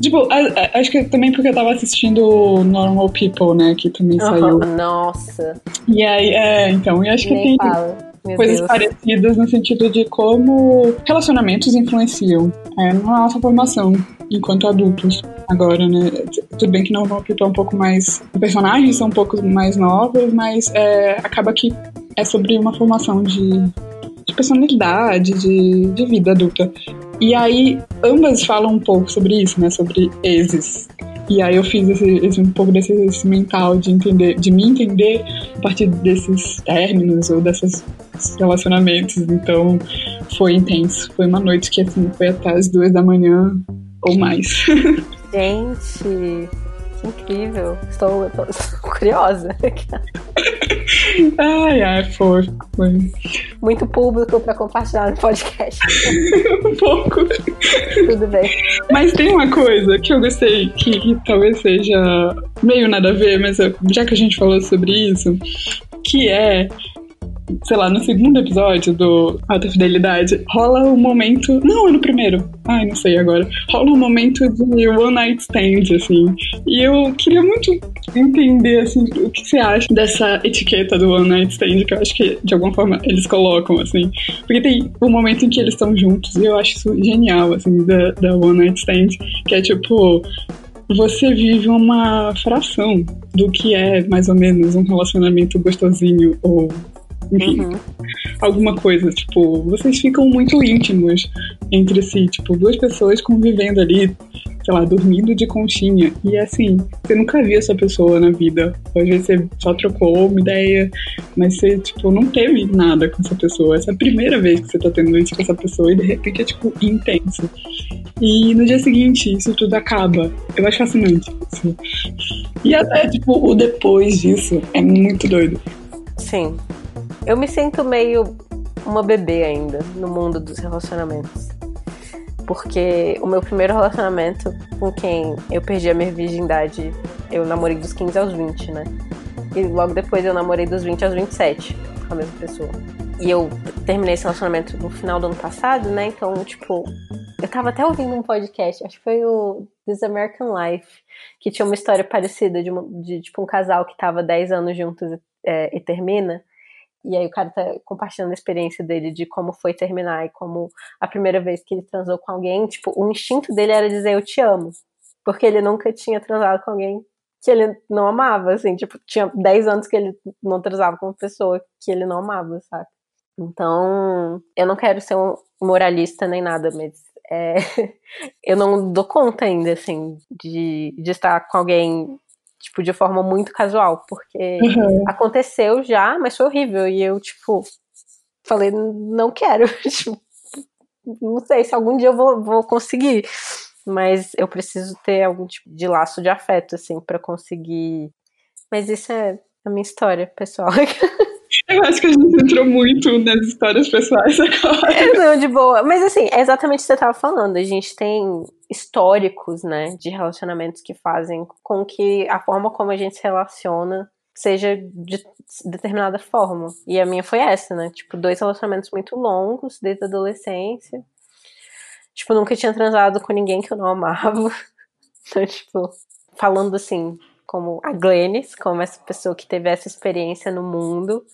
Tipo, a, a, acho que também porque eu tava assistindo Normal People, né? Que também uhum, saiu. Nossa. E aí, é, então, e acho Nem que tem fala. coisas Deus. parecidas no sentido de como relacionamentos influenciam é, na nossa formação enquanto adultos. Agora, né? Tudo bem que Normal People é um pouco mais. Os personagens são um pouco mais novos, mas é, acaba que é sobre uma formação de, de personalidade, de, de vida adulta. E aí, ambas falam um pouco sobre isso, né? Sobre exes. E aí eu fiz esse, esse, um pouco desse exercício mental de entender, de me entender a partir desses términos ou desses relacionamentos. Então foi intenso. Foi uma noite que assim foi até as duas da manhã ou mais. [LAUGHS] Gente, incrível. Estou, estou, [LAUGHS] estou curiosa. ai, ai, foi. Muito público para compartilhar no podcast. [LAUGHS] um pouco. Tudo bem. Mas tem uma coisa que eu gostei, que, que talvez seja meio nada a ver, mas já que a gente falou sobre isso, que é sei lá, no segundo episódio do Alta Fidelidade, rola um momento. Não, é no primeiro. Ai, não sei agora. Rola um momento de One Night Stand, assim. E eu queria muito entender, assim, o que você acha dessa etiqueta do One Night Stand, que eu acho que, de alguma forma, eles colocam, assim. Porque tem um momento em que eles estão juntos, e eu acho isso genial, assim, da, da One Night Stand, que é tipo, você vive uma fração do que é mais ou menos um relacionamento gostosinho ou enfim, uhum. alguma coisa, tipo, vocês ficam muito íntimos entre si, tipo, duas pessoas convivendo ali, sei lá, dormindo de conchinha. E assim, você nunca viu essa pessoa na vida. Às vezes você só trocou uma ideia, mas você, tipo, não teve nada com essa pessoa. Essa é a primeira vez que você tá tendo isso com essa pessoa e de repente é, tipo, intenso. E no dia seguinte, isso tudo acaba. Eu acho fascinante isso. E até, tipo, o depois disso é muito doido. Sim. Eu me sinto meio uma bebê ainda no mundo dos relacionamentos. Porque o meu primeiro relacionamento com quem eu perdi a minha virgindade, eu namorei dos 15 aos 20, né? E logo depois eu namorei dos 20 aos 27 com a mesma pessoa. E eu terminei esse relacionamento no final do ano passado, né? Então, tipo, eu tava até ouvindo um podcast, acho que foi o This American Life, que tinha uma história parecida de, uma, de tipo, um casal que tava 10 anos juntos é, e termina. E aí o cara tá compartilhando a experiência dele de como foi terminar e como a primeira vez que ele transou com alguém, tipo, o instinto dele era dizer eu te amo. Porque ele nunca tinha transado com alguém que ele não amava, assim, tipo, tinha 10 anos que ele não transava com uma pessoa que ele não amava, sabe? Então, eu não quero ser um moralista nem nada, mas é, [LAUGHS] eu não dou conta ainda, assim, de, de estar com alguém tipo, de forma muito casual, porque uhum. aconteceu já, mas foi horrível. E eu, tipo, falei, não quero. [LAUGHS] Tipo, não sei se algum dia eu vou, vou conseguir. Mas eu preciso ter algum tipo de laço de afeto, assim, para conseguir. Mas isso é a minha história, pessoal. [LAUGHS] Eu acho que a gente entrou muito nas histórias pessoais agora. Não, de boa. Mas assim, é exatamente o que você estava falando. A gente tem históricos, né, de relacionamentos que fazem com que a forma como a gente se relaciona seja de determinada forma. E a minha foi essa, né? Tipo, dois relacionamentos muito longos desde a adolescência. Tipo, nunca tinha transado com ninguém que eu não amava. [LAUGHS] Então, tipo, falando assim, como a Glennis, como essa pessoa que teve essa experiência no mundo,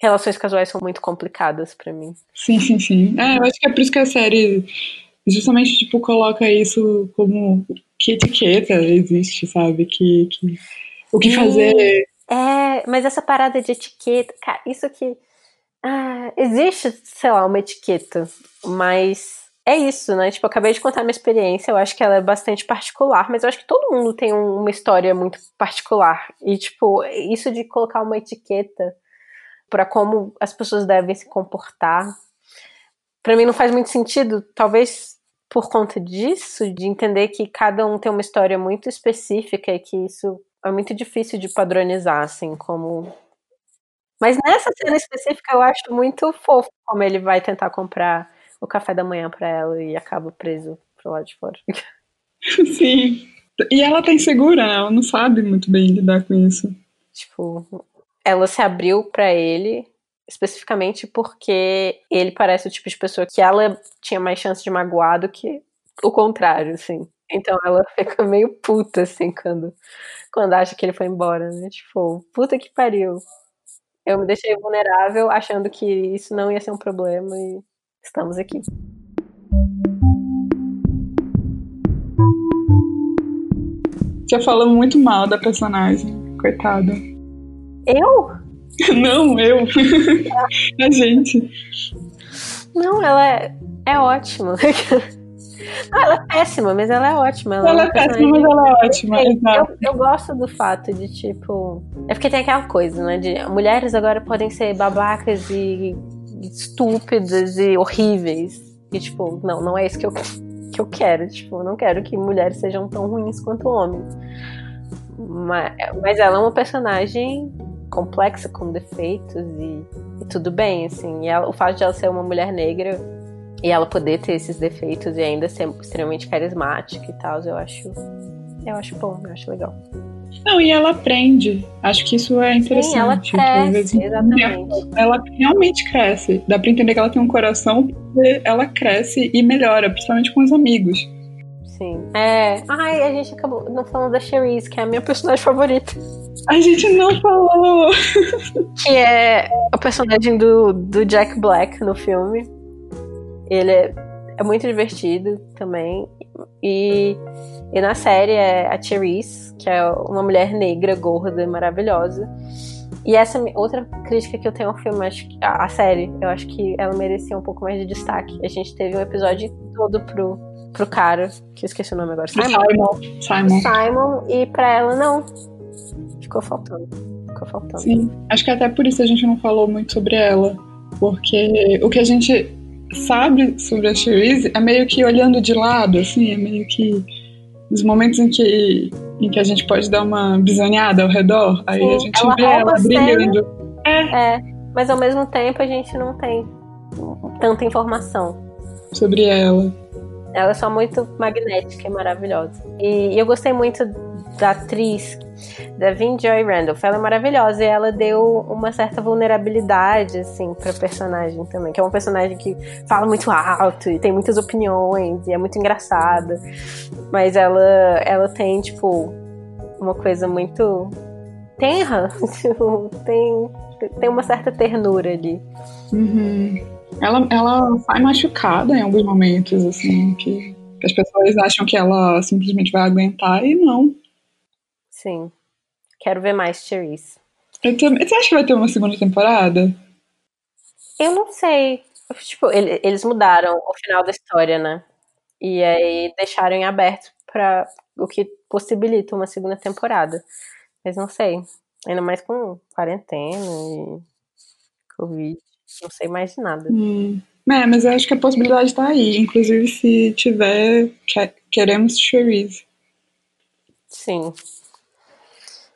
relações casuais são muito complicadas para mim. Sim, sim, sim. É, eu acho que é por isso que a série justamente, tipo, coloca isso como que etiqueta existe, sabe? Que, que o que fazer. É, mas essa parada de etiqueta, cara, isso que. Ah, existe, sei lá, uma etiqueta, mas é isso, né? Tipo, eu acabei de contar minha experiência, eu acho que ela é bastante particular, mas eu acho que todo mundo tem uma história muito particular. E, tipo, isso de colocar uma etiqueta para como as pessoas devem se comportar, para mim não faz muito sentido, talvez por conta disso, de entender que cada um tem uma história muito específica e que isso é muito difícil de padronizar, assim, como. Mas nessa cena específica eu acho muito fofo como ele vai tentar comprar o café da manhã para ela e acaba preso pro lado de fora. [LAUGHS] Sim. E ela tá insegura, né? Ela não sabe muito bem lidar com isso. Tipo, ela se abriu para ele especificamente porque ele parece o tipo de pessoa que ela tinha mais chance de magoar do que o contrário, assim. Então ela [LAUGHS] fica meio puta, assim, quando, quando acha que ele foi embora, né? Tipo, puta que pariu. Eu me deixei vulnerável achando que isso não ia ser um problema e estamos aqui. Você falou muito mal da personagem, coitada. Eu? [LAUGHS] Não, eu. [LAUGHS] A gente. Não, ela é, é ótima. [LAUGHS] Não, ela é péssima, mas ela é ótima. Ela, ela é, é péssima, mas ela é ótima. Eu, eu, gosto do fato de, tipo. É porque tem aquela coisa, né? De mulheres agora podem ser babacas e estúpidas e horríveis. E, tipo, não, não é isso que eu, que eu quero. Tipo, eu não quero que mulheres sejam tão ruins quanto homens. Mas, mas ela é uma personagem complexa, com defeitos e, e tudo bem, assim. E ela, o fato de ela ser uma mulher negra e ela poder ter esses defeitos e ainda ser extremamente carismática e tal, eu acho, eu acho bom, eu acho legal. Não, e ela aprende. Acho que isso é interessante. Sim, ela cresce, exatamente. Ela realmente cresce. Dá pra entender que ela tem um coração, porque ela cresce e melhora, principalmente com os amigos. Sim. É. Ai, a gente acabou não falando da Cherise, que é a minha personagem favorita. A gente não falou! que é o personagem do, do Jack Black no filme. Ele é, é muito divertido também. E, e na série é a Cherise, que é uma mulher negra, gorda e maravilhosa. E essa é outra crítica que eu tenho ao filme, acho que, a, a série, eu acho que ela merecia um pouco mais de destaque. A gente teve um episódio todo pro pro cara, que eu esqueci o nome agora. Simon. Simon. Simon. Simon. E pra ela, não. Ficou faltando. Ficou faltando. Sim. Acho que até por isso a gente não falou muito sobre ela. Porque o que a gente sabe sobre a Cherise é meio que olhando de lado, assim, é meio que os momentos em que, em que a gente pode dar uma bisoneada ao redor, aí Sim, a gente ela vê ela brilhando. É. é, mas ao mesmo tempo a gente não tem tanta informação sobre ela. Ela é só muito magnética e maravilhosa. E, eu gostei muito da atriz, da Vin Joy Randolph. Ela é maravilhosa e ela deu uma certa vulnerabilidade, assim, pra personagem também. Que é uma personagem que fala muito alto e tem muitas opiniões e é muito engraçada. Mas ela, ela tem, tipo, uma coisa muito tenra. [LAUGHS] Tem, tem uma certa ternura ali. Uhum. Ela, ela sai machucada em alguns momentos, assim, que, as pessoas acham que ela simplesmente vai aguentar e não. Sim. Quero ver mais Cherise. Você acha que vai ter uma segunda temporada? Eu não sei. Tipo, eles mudaram o final da história, né? E aí deixaram em aberto pra o que possibilita uma segunda temporada. Mas não sei. Ainda mais com quarentena e Covid. Não sei mais de nada. Hum. É, mas eu acho que a possibilidade está aí. Inclusive, se tiver, queremos Cherise. Sim.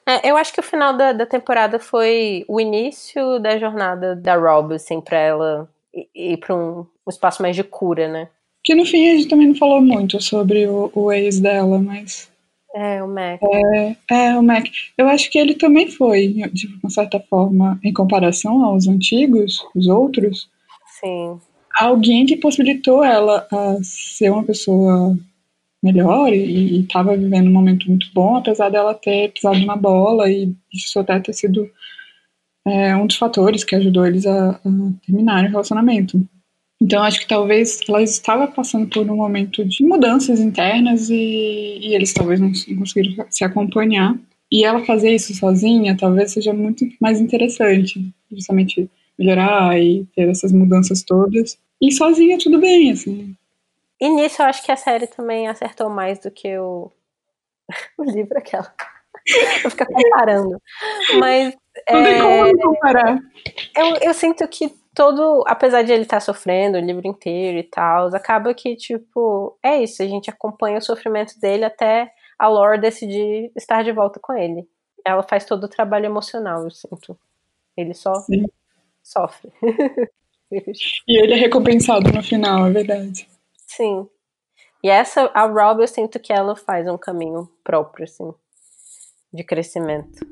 É, eu acho que o final da, da temporada foi o início da jornada da Rob, assim, pra ela ir para um, um, espaço mais de cura, né? Que no fim a gente também não falou muito sobre o, o ex dela, mas. É, o Mac. É, é, o Mac. Eu acho que ele também foi, de uma certa forma, em comparação aos antigos, os outros. Sim. Alguém que possibilitou ela a ser uma pessoa melhor e estava vivendo um momento muito bom, apesar dela ter pisado na bola e isso até ter sido é, um dos fatores que ajudou eles a, a terminar o relacionamento. Então acho que talvez ela estava passando por um momento de mudanças internas e, e eles talvez não conseguiram se acompanhar. E ela fazer isso sozinha talvez seja muito mais interessante, justamente melhorar e ter essas mudanças todas. E sozinha tudo bem, assim. E nisso eu acho que a série também acertou mais do que o, [LAUGHS] o livro aquela. [LAUGHS] Vou ficar comparando. Mas. Não é... tem como comparar. Eu, eu sinto que todo. Apesar de ele estar tá sofrendo o livro inteiro e tal, acaba que, tipo, é isso. A gente acompanha o sofrimento dele até a Lore decidir estar de volta com ele. Ela faz todo o trabalho emocional, eu sinto. Ele só Sim. sofre. e ele é recompensado no final, é verdade. Sim. E essa, a Rob, eu sinto que ela faz um caminho próprio, assim, de crescimento.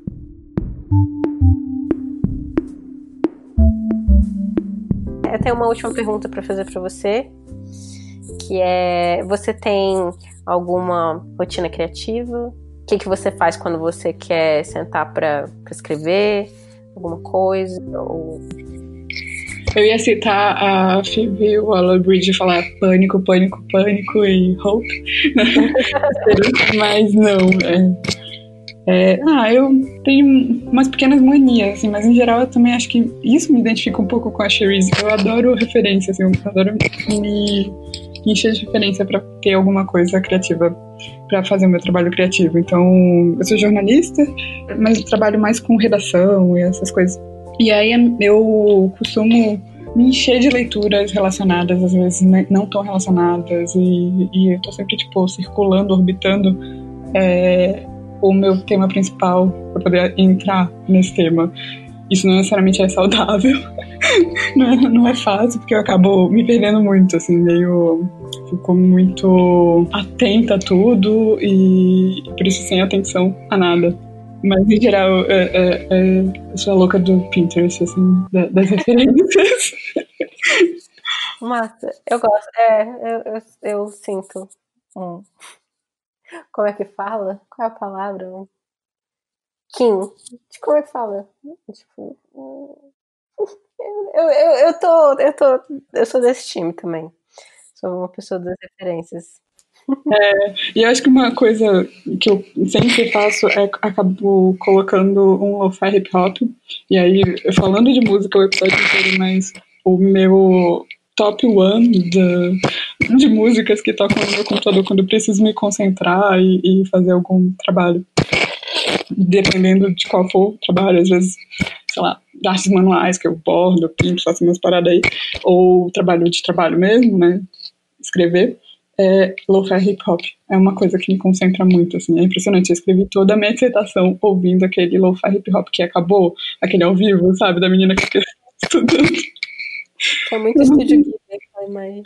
Eu tenho uma última pergunta para fazer para você, que é: você tem alguma rotina criativa? O que, que você faz quando você quer sentar para escrever alguma coisa? Ou eu ia citar a Phoebe Waller-Bridge falar pânico, pânico, pânico e hope, [LAUGHS] mas não. É, é, ah, eu tenho umas pequenas manias, assim, mas em geral eu também acho que isso me identifica um pouco com a Cherise. Eu adoro referência, assim, eu adoro me encher de referência para ter alguma coisa criativa para fazer o meu trabalho criativo. Então, eu sou jornalista, mas trabalho mais com redação e essas coisas. E aí eu costumo me encher de leituras relacionadas, às vezes né, não tão relacionadas, e, e eu tô sempre, tipo, circulando, orbitando é, o meu tema principal para poder entrar nesse tema. Isso não necessariamente é saudável, [LAUGHS] não, é, não é fácil, porque eu acabo me perdendo muito, assim, meio. Fico muito atenta a tudo e por isso sem atenção a nada. Mas, em geral, é, é, é, eu sou a louca do Pinterest, assim, das [LAUGHS] referências. Massa, eu gosto. É, eu, eu, eu sinto um. Como é que fala? Qual é a palavra? Kim. Como é que fala? Tipo. [LAUGHS] Eu, eu, eu, tô, eu tô. Eu sou desse time também. Sou uma pessoa das referências. É, e eu acho que uma coisa que eu sempre faço é acabo colocando um lo-fi hip hop. E aí, falando de música o episódio inteiro, mas o meu top one de, de músicas que tocam no meu computador quando eu preciso me concentrar e, e fazer algum trabalho. Dependendo de qual for o trabalho, às vezes, sei lá, artes manuais que eu bordo, pinto, faço umas paradas aí, ou trabalho de trabalho mesmo, né? Escrever é lo-fi hip hop. É uma coisa que me concentra muito, assim. É impressionante. Eu escrevi toda a minha excitação ouvindo aquele lo-fi hip hop que acabou, aquele ao vivo, sabe? Da menina que fica estudando. É muito estúdio Ghibli, imagem.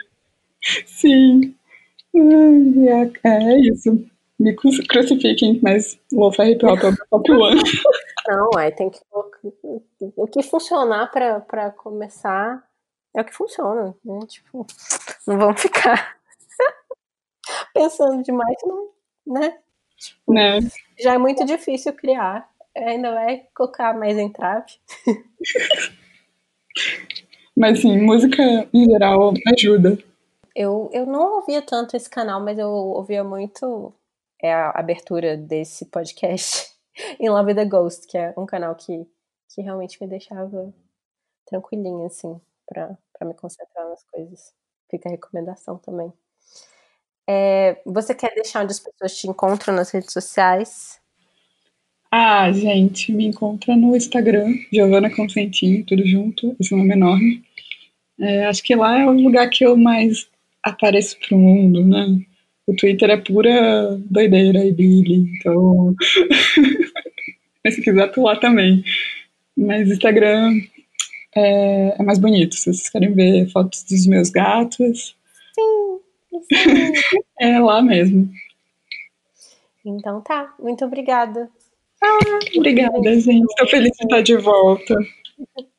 Sim. É, é isso. Me crucifiquem, mas lo-fi hip hop é o top one. Não, aí tem que... O que funcionar pra, pra começar é o que funciona, né? Tipo, não vamos ficar [LAUGHS] pensando demais, não, né? Tipo, né? Já é muito difícil criar. Ainda vai colocar mais entrave. [LAUGHS] Mas sim, música em geral ajuda. Eu, eu não ouvia tanto esse canal, mas eu ouvia muito é a abertura desse podcast [LAUGHS] em Love the Ghost, que é um canal que, que realmente me deixava tranquilinha, assim, pra, pra me concentrar nas coisas. Fica a recomendação também. É, você quer deixar onde as pessoas te encontram nas redes sociais? Ah, gente, me encontra no Instagram, Giovana Consentinho, tudo junto, esse nome é enorme. É, acho que lá é o lugar que eu mais apareço pro mundo, né? O Twitter é pura doideira e Billy, então. [LAUGHS] Mas se quiser atuar também. Mas Instagram é, é, mais bonito. Se vocês querem ver fotos dos meus gatos. Sim, [LAUGHS] sim. é lá mesmo. Então tá. Muito obrigada. Ah, obrigada, gente. Estou feliz de estar de volta. [LAUGHS]